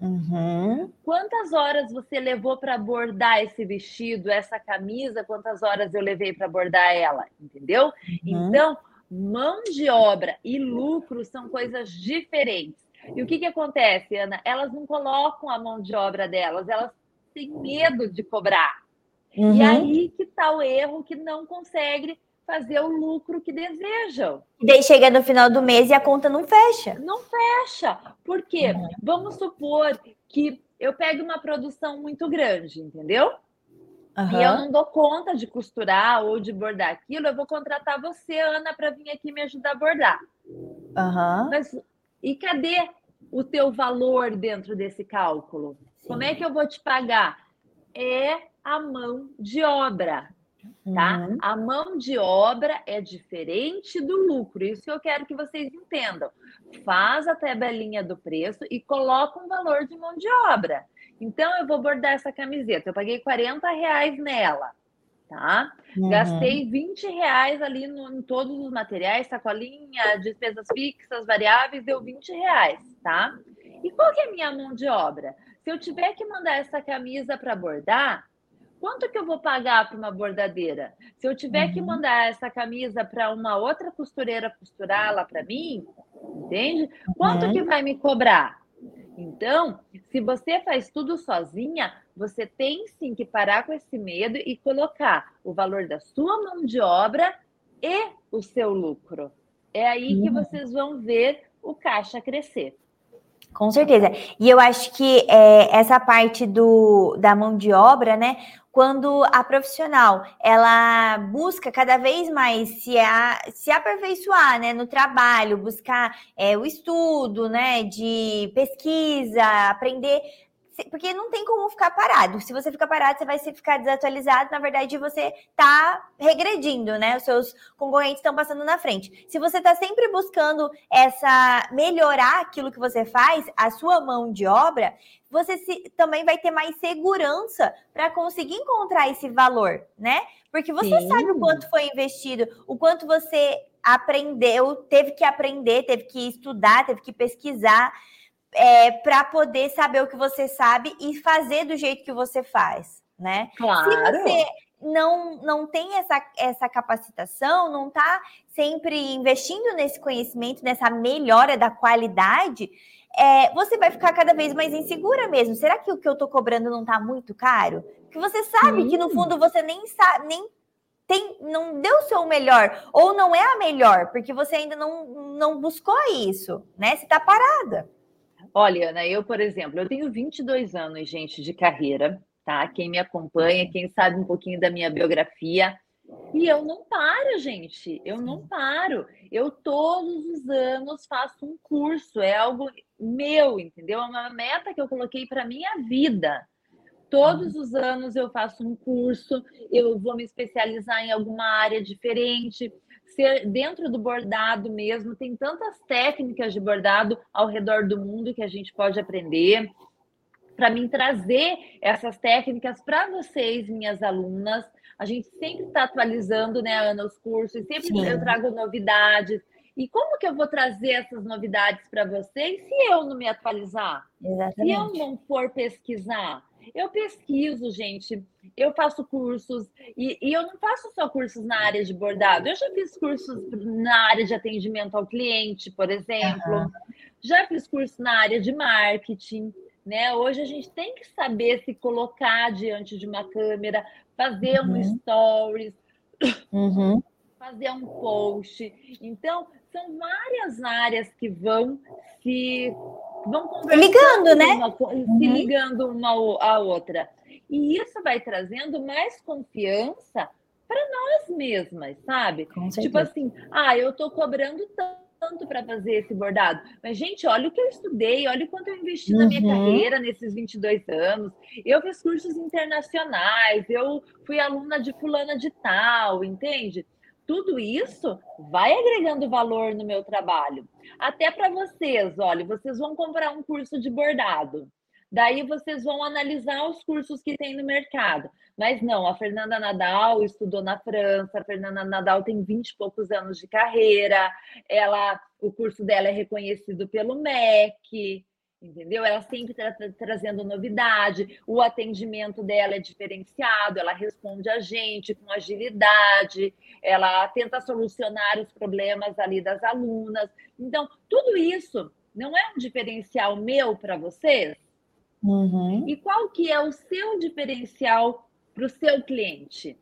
Uhum. Quantas horas você levou para bordar esse vestido, essa camisa? Quantas horas eu levei para bordar ela? Entendeu? Uhum. Então, mão de obra e lucro são coisas diferentes. E o que, que acontece, Ana? Elas não colocam a mão de obra delas, elas têm medo de cobrar. Uhum. E aí que está o erro que não consegue fazer o lucro que desejam. E daí chega no final do mês e a conta não fecha. Não fecha. Por quê? Uhum. Vamos supor que eu pegue uma produção muito grande, entendeu? Uhum. E eu não dou conta de costurar ou de bordar aquilo, eu vou contratar você, Ana, para vir aqui me ajudar a bordar. Uhum. Mas e cadê o teu valor dentro desse cálculo? Sim. Como é que eu vou te pagar? É a mão de obra, tá? Uhum. A mão de obra é diferente do lucro. Isso que eu quero que vocês entendam. Faz a tabelinha do preço e coloca um valor de mão de obra. Então, eu vou bordar essa camiseta. Eu paguei 40 reais nela, tá? Uhum. Gastei 20 reais ali no, em todos os materiais, sacolinha, despesas fixas, variáveis, deu 20 reais, tá? E qual que é a minha mão de obra? Se eu tiver que mandar essa camisa para bordar, Quanto que eu vou pagar para uma bordadeira? Se eu tiver uhum. que mandar essa camisa para uma outra costureira costurar lá para mim, entende? Quanto uhum. que vai me cobrar? Então, se você faz tudo sozinha, você tem sim que parar com esse medo e colocar o valor da sua mão de obra e o seu lucro. É aí uhum. que vocês vão ver o caixa crescer. Com certeza. E eu acho que é, essa parte do, da mão de obra, né? Quando a profissional ela busca cada vez mais se, a, se aperfeiçoar né, no trabalho, buscar é, o estudo né, de pesquisa, aprender porque não tem como ficar parado. Se você ficar parado, você vai ficar desatualizado. Na verdade, você está regredindo, né? Os seus concorrentes estão passando na frente. Se você está sempre buscando essa melhorar aquilo que você faz, a sua mão de obra, você se, também vai ter mais segurança para conseguir encontrar esse valor, né? Porque você Sim. sabe o quanto foi investido, o quanto você aprendeu, teve que aprender, teve que estudar, teve que pesquisar é, para poder saber o que você sabe e fazer do jeito que você faz, né? Claro. Se você não, não tem essa, essa capacitação, não está sempre investindo nesse conhecimento, nessa melhora da qualidade, é, você vai ficar cada vez mais insegura mesmo. Será que o que eu estou cobrando não está muito caro? Porque você sabe que no fundo você nem sabe, nem tem, não deu o seu melhor, ou não é a melhor, porque você ainda não, não buscou isso, né? Você está parada. Olha, Ana, eu, por exemplo, eu tenho 22 anos, gente, de carreira, tá? Quem me acompanha, quem sabe um pouquinho da minha biografia, e eu não paro, gente, eu não paro. Eu todos os anos faço um curso, é algo meu, entendeu? É uma meta que eu coloquei para minha vida. Todos os anos eu faço um curso, eu vou me especializar em alguma área diferente ser dentro do bordado mesmo, tem tantas técnicas de bordado ao redor do mundo que a gente pode aprender. Para mim trazer essas técnicas para vocês, minhas alunas, a gente sempre está atualizando, né, Ana, os cursos, sempre Sim. eu trago novidades. E como que eu vou trazer essas novidades para vocês se eu não me atualizar? Exatamente. Se eu não for pesquisar? Eu pesquiso, gente, eu faço cursos, e, e, eu não faço só cursos na área de bordado, eu já fiz cursos na área de atendimento ao cliente, por exemplo, uhum. já fiz curso na área de marketing. Né? Hoje a gente tem que saber se colocar diante de uma câmera, fazer uhum. um stories, uhum. fazer um post. Então, são várias áreas que vão se vão conversando, ligando, né? Uma, uhum. Se ligando uma à outra. E isso vai trazendo mais confiança para nós mesmas, sabe? Tipo assim, ah, eu estou cobrando tanto para fazer esse bordado. Mas, gente, olha o que eu estudei, olha o quanto eu investi uhum. na minha uhum. carreira nesses 22 anos. Eu fiz cursos internacionais, eu fui aluna de fulana de tal, entende? Tudo isso vai agregando valor no meu trabalho. Até para vocês, olha, vocês vão comprar um curso de bordado. Daí vocês vão analisar os cursos que tem no mercado. Mas não, a Fernanda Nadal estudou na França, a Fernanda Nadal tem 20 e poucos anos de carreira, ela, o curso dela é reconhecido pelo MEC, entendeu? Ela sempre está trazendo novidade, o atendimento dela é diferenciado, ela responde a gente com agilidade, ela tenta solucionar os problemas ali das alunas. Então, tudo isso não é um diferencial meu para vocês? Uhum. E qual que é o seu diferencial para o seu cliente?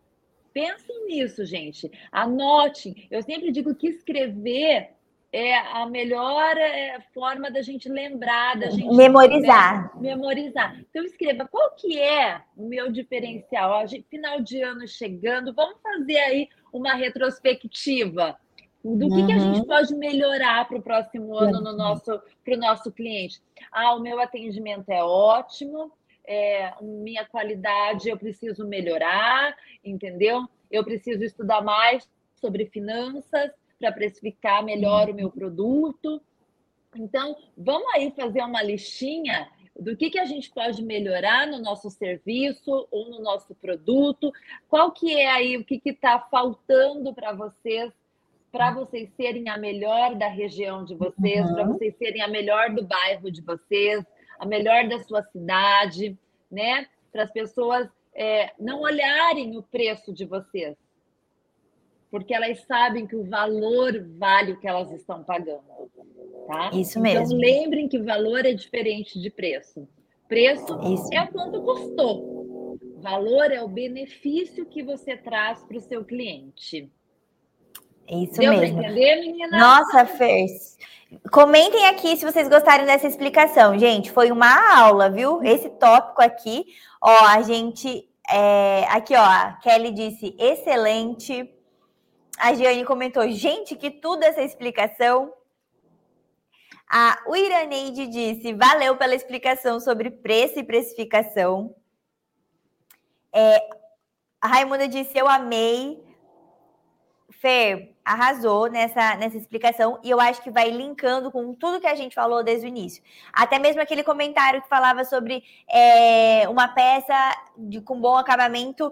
Pensem nisso, gente. Anotem. Eu sempre digo que escrever é a melhor é, forma da gente lembrar, da gente memorizar. Né? Memorizar. Então escreva qual que é o meu diferencial. Ó, final de ano chegando, vamos fazer aí uma retrospectiva do que, uhum. que a gente uhum. pode melhorar para o próximo ano no nosso para o nosso cliente. Ah, o meu atendimento é ótimo, é, minha qualidade eu preciso melhorar, entendeu? Eu preciso estudar mais sobre finanças para precificar melhor o meu produto. Então, vamos aí fazer uma listinha do que, que a gente pode melhorar no nosso serviço ou no nosso produto, qual que é aí o que está faltando para vocês, para vocês serem a melhor da região de vocês, uhum. para vocês serem a melhor do bairro de vocês, a melhor da sua cidade, né? Para as pessoas é, não olharem o preço de vocês, porque elas sabem que o valor vale o que elas estão pagando. Tá? Isso então, mesmo. Então, lembrem que valor é diferente de preço. Preço Isso. é quanto custou. Valor é o benefício que você traz para o seu cliente. Isso Deu mesmo. entender, menina? Nossa, Fer. Comentem aqui se vocês gostaram dessa explicação. Gente, foi uma aula, viu? Esse tópico aqui, ó, a gente. É, aqui, ó, a Kelly disse excelente. A Giane comentou, gente, que tudo essa explicação. A Iraneide disse: valeu pela explicação sobre preço e precificação. É, a Raimunda disse: eu amei. Fer, arrasou nessa, nessa explicação e eu acho que vai linkando com tudo que a gente falou desde o início. Até mesmo aquele comentário que falava sobre é, uma peça de, com bom acabamento.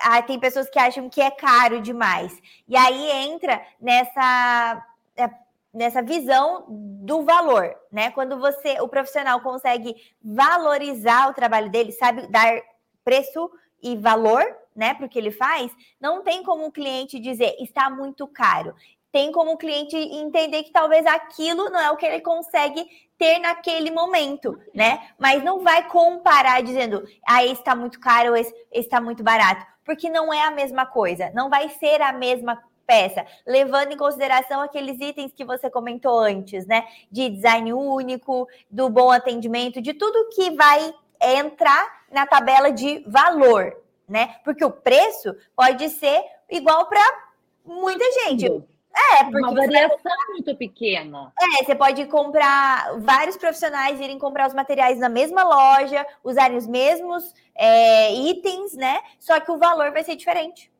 Ah, tem pessoas que acham que é caro demais. E aí entra nessa é, nessa visão do valor, né? Quando você, o profissional consegue valorizar o trabalho dele, sabe dar preço e valor, né, para o que ele faz, não tem como o cliente dizer está muito caro. Tem como o cliente entender que talvez aquilo não é o que ele consegue ter naquele momento, né? Mas não vai comparar dizendo, ah, esse está muito caro, esse está muito barato, porque não é a mesma coisa, não vai ser a mesma peça, levando em consideração aqueles itens que você comentou antes, né? De design único, do bom atendimento, de tudo que vai entrar na tabela de valor, né? Porque o preço pode ser igual para muita gente. É, porque uma variação vai... muito pequena. É, você pode comprar vários profissionais irem comprar os materiais na mesma loja, usarem os mesmos é, itens, né? Só que o valor vai ser diferente.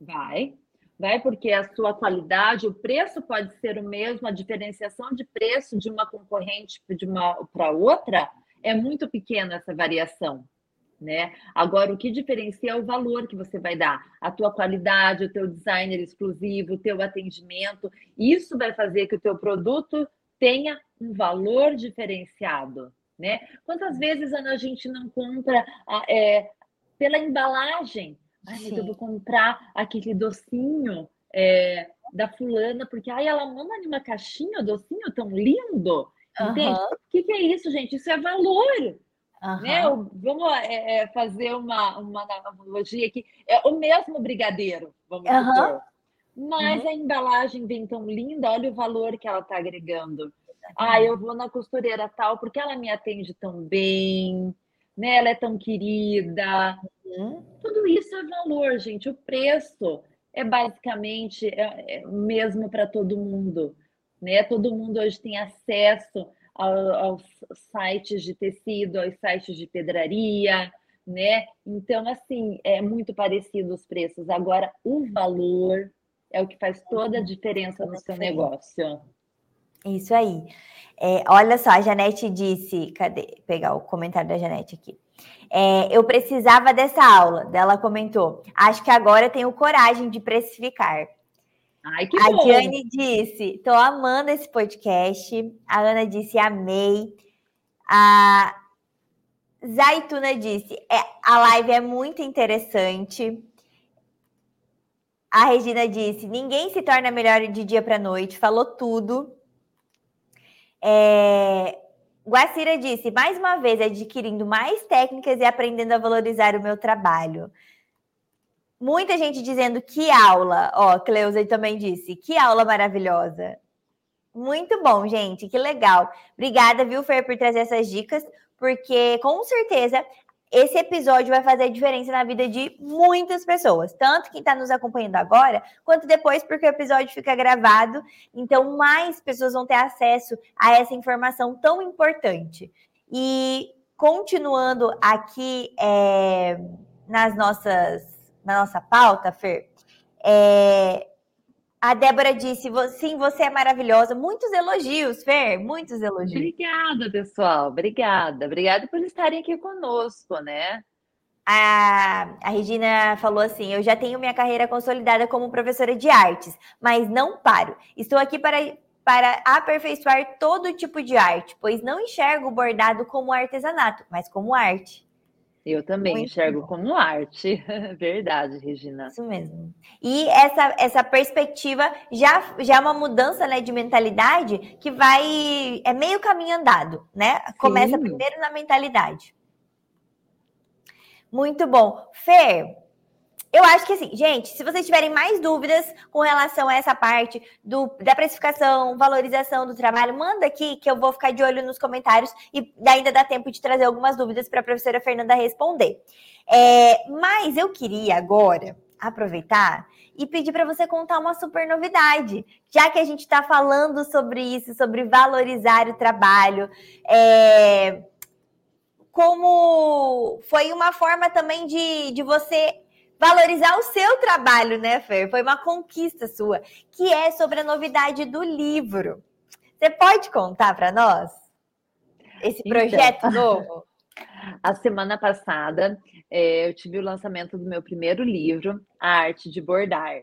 Vai, vai porque a sua qualidade, o preço pode ser o mesmo, a diferenciação de preço de uma concorrente de uma para outra é muito pequena essa variação. Né? Agora, o que diferencia é o valor que você vai dar, a tua qualidade, o teu designer exclusivo, o teu atendimento. Isso vai fazer que o teu produto tenha um valor diferenciado, né? Quantas vezes Ana, a gente não compra é, pela embalagem? Ai, mas eu vou comprar aquele docinho é, da fulana, porque ai, ela manda uma caixinha, docinho tão lindo. Entende? O que, que, é isso, gente? Isso é valor. Uhum. Né? Vamos é, é, fazer uma, uma analogia aqui. É o mesmo brigadeiro, vamos uhum. supor. Mas uhum. a embalagem vem tão linda, olha o valor que ela está agregando. Ah, eu vou na costureira tal, porque ela me atende tão bem, né? Ela é tão querida. Uhum. Tudo isso é valor, gente. O preço é basicamente é, é mesmo para todo mundo. Né? Todo mundo hoje tem acesso aos sites de tecido, aos sites de pedraria, né? Então, assim, é muito parecido os preços. Agora, o valor é o que faz toda a diferença no seu negócio. Isso aí. É, olha só, a Janete disse, cadê? Pegar o comentário da Janete aqui. É, eu precisava dessa aula, dela comentou. Acho que agora tenho coragem de precificar. Ai, que a bom. Diane disse: estou amando esse podcast. A Ana disse: amei. A Zaituna disse: é, a live é muito interessante. A Regina disse: ninguém se torna melhor de dia para noite. Falou tudo. É, Guacira disse: mais uma vez, adquirindo mais técnicas e aprendendo a valorizar o meu trabalho. Muita gente dizendo que aula. Ó, Cleusa também disse, que aula maravilhosa. Muito bom, gente, que legal. Obrigada, viu, Fer, por trazer essas dicas, porque com certeza esse episódio vai fazer diferença na vida de muitas pessoas, tanto quem está nos acompanhando agora, quanto depois, porque o episódio fica gravado, então mais pessoas vão ter acesso a essa informação tão importante. E continuando aqui é, nas nossas na nossa pauta, Fer, é, a Débora disse: sim, você é maravilhosa. Muitos elogios, Fer, muitos elogios. Obrigada, pessoal. Obrigada. Obrigada por estarem aqui conosco, né? A, a Regina falou assim: Eu já tenho minha carreira consolidada como professora de artes, mas não paro. Estou aqui para, para aperfeiçoar todo tipo de arte, pois não enxergo o bordado como artesanato, mas como arte. Eu também Muito enxergo bom. como arte. Verdade, Regina. Isso mesmo. E essa, essa perspectiva já, já é uma mudança né, de mentalidade que vai. É meio caminho andado, né? Começa Sim. primeiro na mentalidade. Muito bom. Fer, eu acho que assim, gente, se vocês tiverem mais dúvidas com relação a essa parte do, da precificação, valorização do trabalho, manda aqui que eu vou ficar de olho nos comentários e ainda dá tempo de trazer algumas dúvidas para a professora Fernanda responder. É, mas eu queria agora aproveitar e pedir para você contar uma super novidade, já que a gente está falando sobre isso, sobre valorizar o trabalho. É, como foi uma forma também de, de você valorizar o seu trabalho, né, Fer? Foi uma conquista sua, que é sobre a novidade do livro. Você pode contar para nós esse então, projeto então, novo? A semana passada é, eu tive o lançamento do meu primeiro livro, A Arte de Bordar.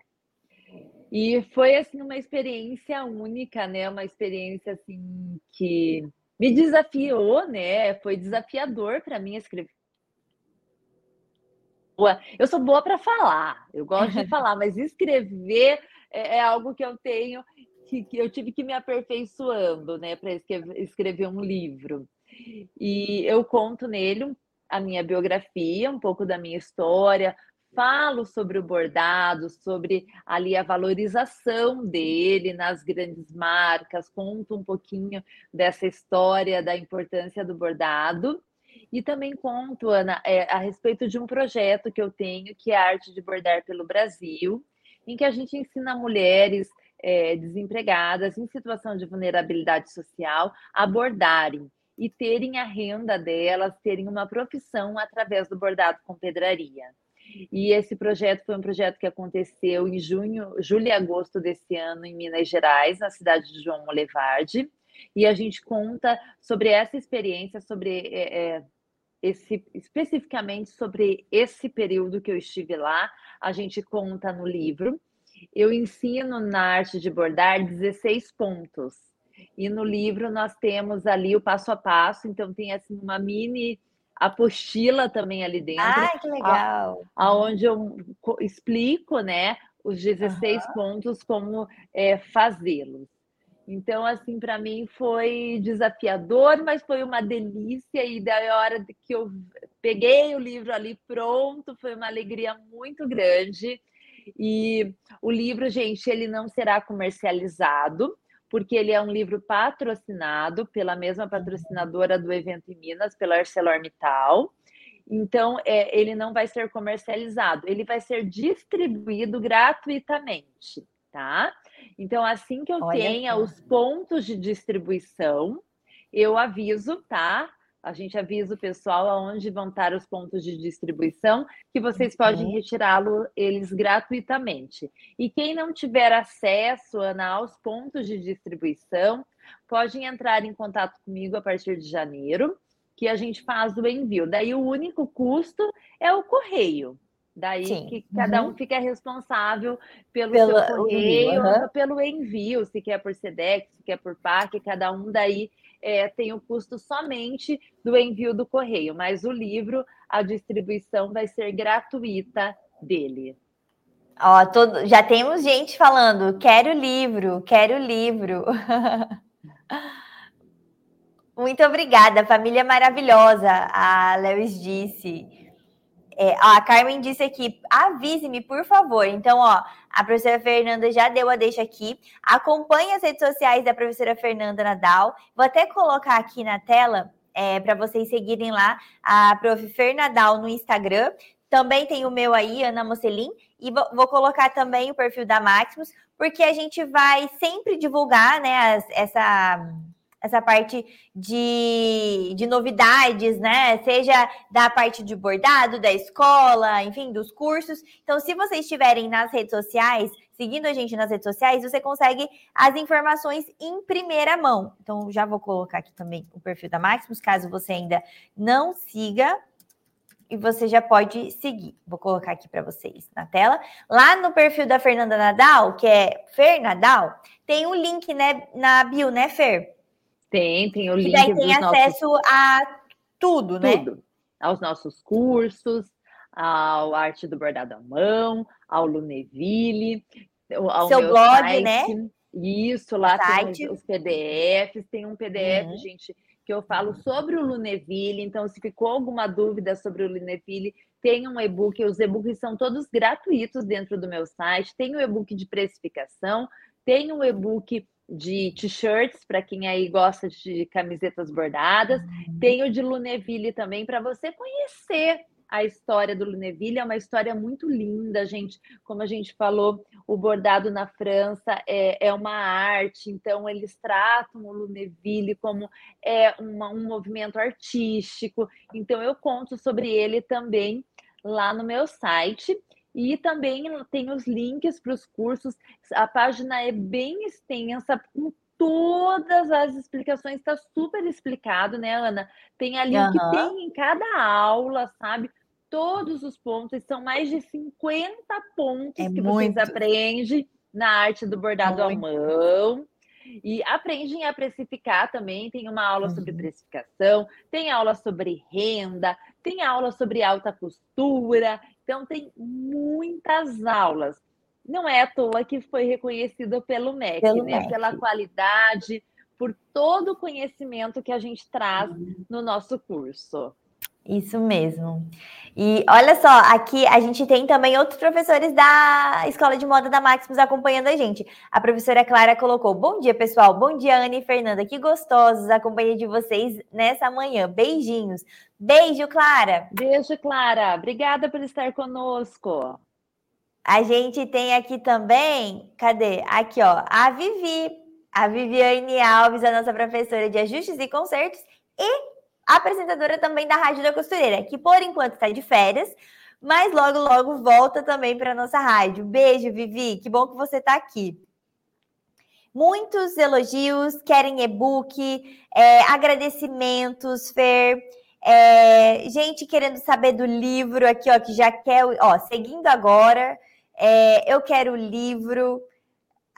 E foi assim uma experiência única, né? Uma experiência assim que me desafiou, né? Foi desafiador para mim escrever boa. Eu sou boa para falar, eu gosto de falar, mas escrever é, é algo que eu tenho que, que, eu tive que me aperfeiçoando, né, para escrever, escrever um livro. E eu conto nele a minha biografia, um pouco da minha história, falo sobre o bordado, sobre ali a valorização dele nas grandes marcas, conto um pouquinho dessa história da importância do bordado e também conto, Ana, é, a respeito de um projeto que eu tenho, que é a Arte de Bordar pelo Brasil, em que a gente ensina mulheres é, desempregadas em situação de vulnerabilidade social a bordarem e terem a renda delas, terem uma profissão através do bordado com pedraria. E esse projeto foi um projeto que aconteceu em junho, julho e agosto desse ano em Minas Gerais, na cidade de João Molevarde. E a gente conta sobre essa experiência, sobre é, é, esse, especificamente sobre esse período que eu estive lá, a gente conta no livro. Eu ensino na arte de bordar 16 pontos. E no livro nós temos ali o passo a passo, então tem assim uma mini apostila também ali dentro. Ah, que legal! Aonde eu explico, né, os 16 uhum. pontos como é, fazê-los. Então, assim, para mim foi desafiador, mas foi uma delícia. E da hora que eu peguei o livro ali pronto, foi uma alegria muito grande. E o livro, gente, ele não será comercializado, porque ele é um livro patrocinado pela mesma patrocinadora do evento em Minas, pela ArcelorMittal. Então, é, ele não vai ser comercializado, ele vai ser distribuído gratuitamente, tá? Então, assim que eu Olha tenha que... os pontos de distribuição, eu aviso, tá? A gente avisa o pessoal aonde vão estar os pontos de distribuição, que vocês uhum. podem retirá-lo eles gratuitamente. E quem não tiver acesso, Ana, aos pontos de distribuição, podem entrar em contato comigo a partir de janeiro, que a gente faz o envio. Daí o único custo é o correio. Daí Sim. que cada uhum. um fica responsável pelo, seu correio, uhum. pelo envio, se quer por SEDEX, se quer por PAC, cada um daí é, tem o custo somente do envio do correio, mas o livro, a distribuição vai ser gratuita dele. Ó, todo, já temos gente falando, quero livro, quero livro. Muito obrigada, família maravilhosa, a Lewis disse. É, a Carmen disse aqui, avise-me, por favor. Então, ó, a professora Fernanda já deu a deixa aqui. Acompanhe as redes sociais da professora Fernanda Nadal. Vou até colocar aqui na tela é, para vocês seguirem lá a prof. Fernadal no Instagram. Também tem o meu aí, Ana Mocelin, e vou, vou, colocar também o perfil da Maximus, porque a gente vai sempre divulgar, né, as, essa essa parte de, de novidades, né? Seja da parte de bordado, da escola, enfim, dos cursos. Então, se vocês estiverem nas redes sociais, seguindo a gente nas redes sociais, você consegue as informações em primeira mão. Então, já vou colocar aqui também o perfil da Maximus, caso você ainda não siga. E você já pode seguir. Vou colocar aqui para vocês na tela. Lá no perfil da Fernanda Nadal, que é Fer Nadal, tem um link né, na bio, né, Fer? Tem, tem o link. E daí tem acesso nossos... a tudo, né? Tudo. aos nossos cursos, ao Arte do Bordado à Mão, ao Luneville, ao Seu blog, site. né? Isso, lá site. tem os, PDFs, tem um PDF, uhum. gente, que eu falo sobre o Luneville, então se ficou alguma dúvida sobre o Luneville, tem um e-book, os e-books são todos gratuitos dentro do meu site, tem o um e-book de precificação, tem um e-book de t-shirts para quem aí gosta de camisetas bordadas, uhum. tem o de Luneville também para você conhecer a história do Luneville é uma história muito linda, gente. Como a gente falou, o bordado na França é, é uma arte, então eles tratam o Luneville como é uma, um movimento artístico. Então eu conto sobre ele também lá no meu site. E também tem os links para os cursos. A página é bem extensa, com todas as explicações, está super explicado, né, Ana? Tem ali uhum. que tem em cada aula, sabe? Todos os pontos, são mais de 50 pontos é que muito. vocês aprendem na arte do bordado muito. à mão. E aprendem a precificar também. Tem uma aula uhum. sobre precificação, tem aula sobre renda, tem aula sobre alta costura. Então, tem muitas aulas. Não é à toa que foi reconhecido pelo MEC, pelo né? MEC. Pela qualidade, por todo o conhecimento que a gente traz uhum. no nosso curso. Isso mesmo. E olha só, aqui a gente tem também outros professores da Escola de Moda da Maximus acompanhando a gente. A professora Clara colocou: Bom dia, pessoal. Bom dia, Ana e Fernanda. Que gostosos a companhia de vocês nessa manhã. Beijinhos. Beijo, Clara. Beijo, Clara. Obrigada por estar conosco. A gente tem aqui também, cadê? Aqui, ó, a Vivi, a Viviane Alves, a nossa professora de ajustes e concertos, e apresentadora também da Rádio da Costureira, que por enquanto está de férias, mas logo, logo volta também para nossa rádio. Beijo, Vivi, que bom que você está aqui. Muitos elogios, querem e-book, é, agradecimentos, Fer. É, gente querendo saber do livro aqui, ó, que já quer, ó, seguindo agora, é, eu quero o livro.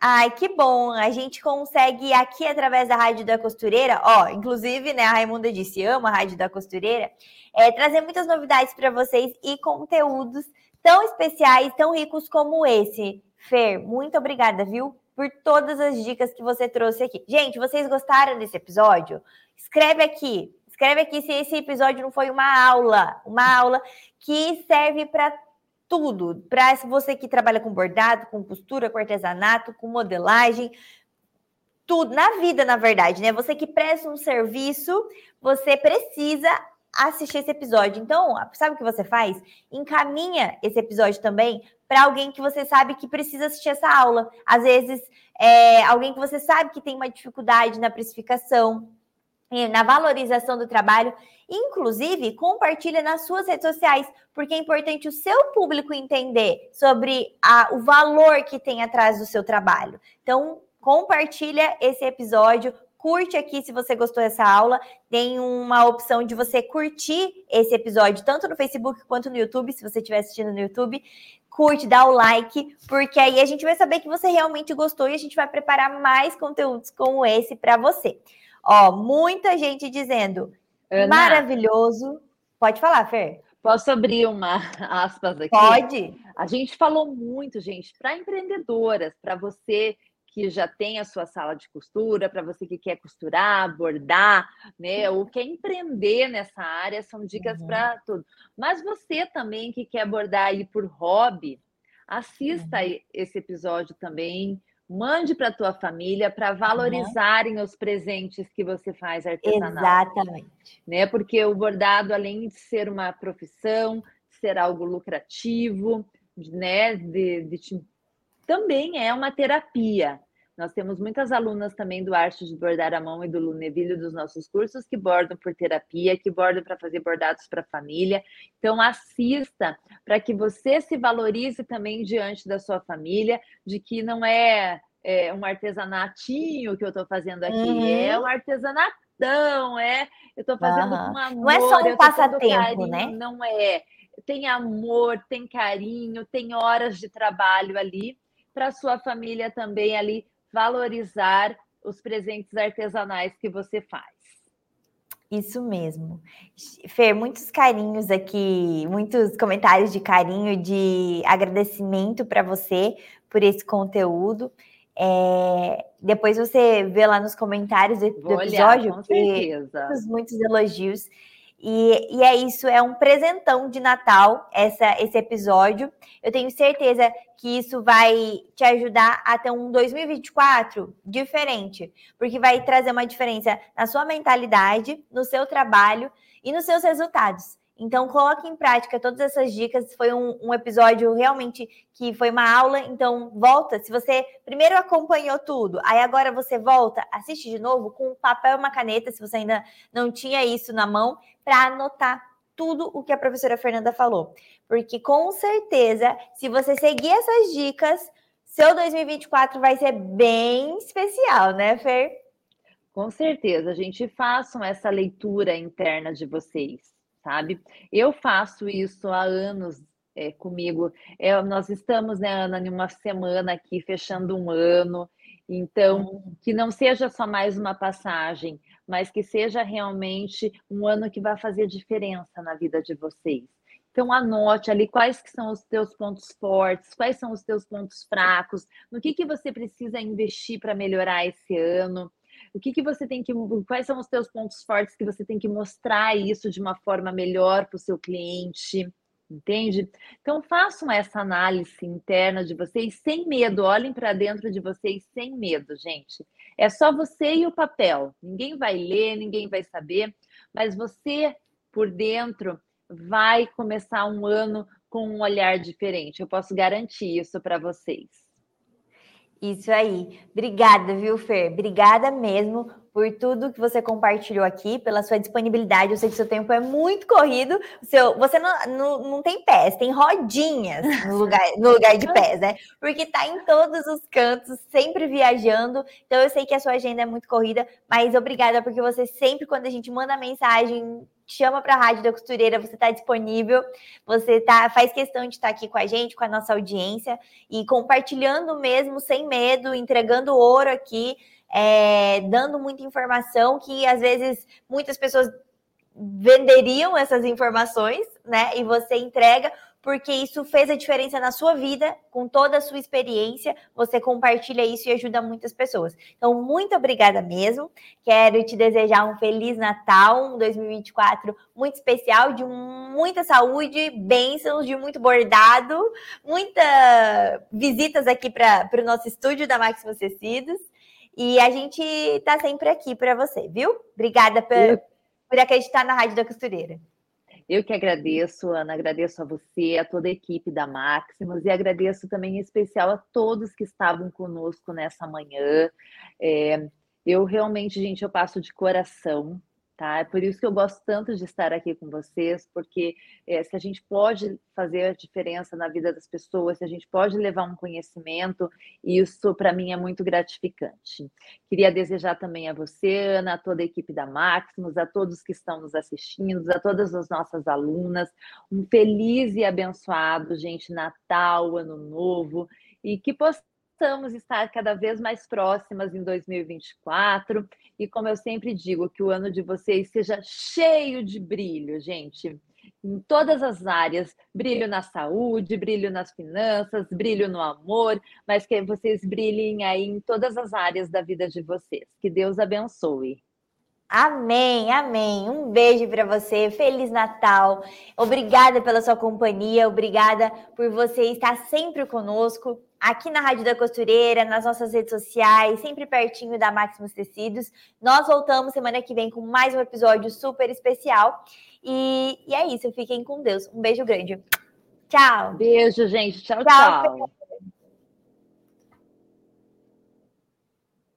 Ai, que bom! A gente consegue aqui através da Rádio da Costureira, ó, inclusive, né, a Raimunda disse, ama a Rádio da Costureira, é, trazer muitas novidades para vocês e conteúdos tão especiais, tão ricos como esse. Fer, muito obrigada, viu? Por todas as dicas que você trouxe aqui. Gente, vocês gostaram desse episódio? Escreve aqui, escreve aqui se esse episódio não foi uma aula, uma aula que serve para tudo. Para você que trabalha com bordado, com costura, com artesanato, com modelagem, tudo na vida, na verdade, né? Você que presta um serviço, você precisa assistir esse episódio. Então, sabe o que você faz? Encaminha esse episódio também para alguém que você sabe que precisa assistir essa aula. Às vezes, é, alguém que você sabe que tem uma dificuldade na precificação, na valorização do trabalho. Inclusive, compartilha nas suas redes sociais, porque é importante o seu público entender sobre a, o valor que tem atrás do seu trabalho. Então, compartilha esse episódio, curte aqui se você gostou dessa aula. Tem uma opção de você curtir esse episódio, tanto no Facebook quanto no YouTube, se você estiver assistindo no YouTube. Curte, dá o like, porque aí a gente vai saber que você realmente gostou e a gente vai preparar mais conteúdos como esse para você. Ó, muita gente dizendo Ana, maravilhoso. Pode falar, Fer. Posso abrir uma aspas aqui? Pode. A gente falou muito, gente, para empreendedoras, para você que já tem a sua sala de costura, para você que quer costurar, bordar, né, ou quer empreender nessa área, são dicas uhum. para tudo. Mas você também que quer bordar aí por hobby, assista uhum. esse episódio também, mande para a tua família para valorizarem uhum. os presentes que você faz artesanal. Exatamente. Né? Porque o bordado, além de ser uma profissão, ser algo lucrativo, né? De, de, também é uma terapia. Nós temos muitas alunas também do Arte de Bordar à Mão e do Luneville dos nossos cursos que bordam por terapia, que bordam para fazer bordados para a família. Então, assista para que você se valorize também diante da sua família, de que não é, é um artesanatinho que eu estou fazendo aqui, uhum. é um artesanatão, é. Eu estou fazendo uhum. com amor. Não é só um passatempo, né? Não é. Tem amor, tem carinho, tem horas de trabalho ali para sua família também ali valorizar os presentes artesanais que você faz. Isso mesmo. Fer, muitos carinhos aqui, muitos comentários de carinho, de agradecimento para você por esse conteúdo. É, depois você vê lá nos comentários do, do episódio, com certeza. muitos, muitos elogios. E, e, é isso, é um presentão de Natal essa, esse episódio. Eu tenho certeza que isso vai te ajudar a ter um 2024 diferente, porque vai trazer uma diferença na sua mentalidade, no seu trabalho e nos seus resultados. Então, coloque em prática todas essas dicas. Foi um, um, episódio realmente que foi uma aula. Então, volta. Se você primeiro acompanhou tudo, aí agora você volta, assiste de novo com um papel e uma caneta, se você ainda não tinha isso na mão, para anotar tudo o que a professora Fernanda falou. Porque com certeza, se você seguir essas dicas, seu 2024 vai ser bem especial, né, Fer? Com certeza, a gente façam essa leitura interna de vocês sabe? Eu faço isso há anos é, comigo. É, nós estamos, né, Ana, em uma semana aqui, fechando um ano. Então, que não seja só mais uma passagem, mas que seja realmente um ano que vai fazer diferença na vida de vocês. Então, anote ali quais que são os teus pontos fortes, quais são os teus pontos fracos, no que, que você precisa investir para melhorar esse ano. O que, que você tem que. Quais são os teus pontos fortes que você tem que mostrar isso de uma forma melhor para o seu cliente? Entende? Então façam essa análise interna de vocês sem medo, olhem para dentro de vocês sem medo, gente. É só você e o papel. Ninguém vai ler, ninguém vai saber, mas você por dentro vai começar um ano com um olhar diferente. Eu posso garantir isso para vocês. Isso aí. Obrigada, viu, Fer? Obrigada mesmo por tudo que você compartilhou aqui, pela sua disponibilidade. Eu sei que seu tempo é muito corrido. Seu, você não, não, não tem pés, tem rodinhas no lugar, no lugar de pés, né? Porque tá em todos os cantos, sempre viajando. Então eu sei que a sua agenda é muito corrida, mas obrigada porque você sempre, quando a gente manda mensagem chama para a Rádio da Costureira, você está disponível, você tá, faz questão de estar tá aqui com a gente, com a nossa audiência e compartilhando mesmo, sem medo, entregando ouro aqui, é, dando muita informação que às vezes muitas pessoas venderiam essas informações, né? E você entrega porque isso fez a diferença na sua vida, com toda a sua experiência, você compartilha isso e ajuda muitas pessoas. Então, muito obrigada mesmo. Quero te desejar um feliz Natal, um 2024 muito especial, de muita saúde, bênçãos, de muito bordado, muitas visitas aqui para o nosso estúdio da Máximos Tecidos. E a gente está sempre aqui para você, viu? Obrigada por, por acreditar na Rádio da Costureira. Eu que agradeço, Ana, agradeço a você, a toda a equipe da Maximus e agradeço também em especial a todos que estavam conosco nessa manhã. É, eu realmente, gente, eu passo de coração Tá? É por isso que eu gosto tanto de estar aqui com vocês, porque é, se a gente pode fazer a diferença na vida das pessoas, se a gente pode levar um conhecimento, isso para mim é muito gratificante. Queria desejar também a você, Ana, a toda a equipe da Maximus, a todos que estão nos assistindo, a todas as nossas alunas, um feliz e abençoado, gente, Natal, Ano Novo, e que possamos possamos estar cada vez mais próximas em 2024 e, como eu sempre digo, que o ano de vocês seja cheio de brilho, gente. Em todas as áreas, brilho na saúde, brilho nas finanças, brilho no amor, mas que vocês brilhem aí em todas as áreas da vida de vocês. Que Deus abençoe. Amém, amém. Um beijo para você. Feliz Natal. Obrigada pela sua companhia. Obrigada por você estar sempre conosco aqui na Rádio da Costureira, nas nossas redes sociais, sempre pertinho da Máximos Tecidos. Nós voltamos semana que vem com mais um episódio super especial. E, e é isso. Fiquem com Deus. Um beijo grande. Tchau. Beijo, gente. tchau. tchau. tchau.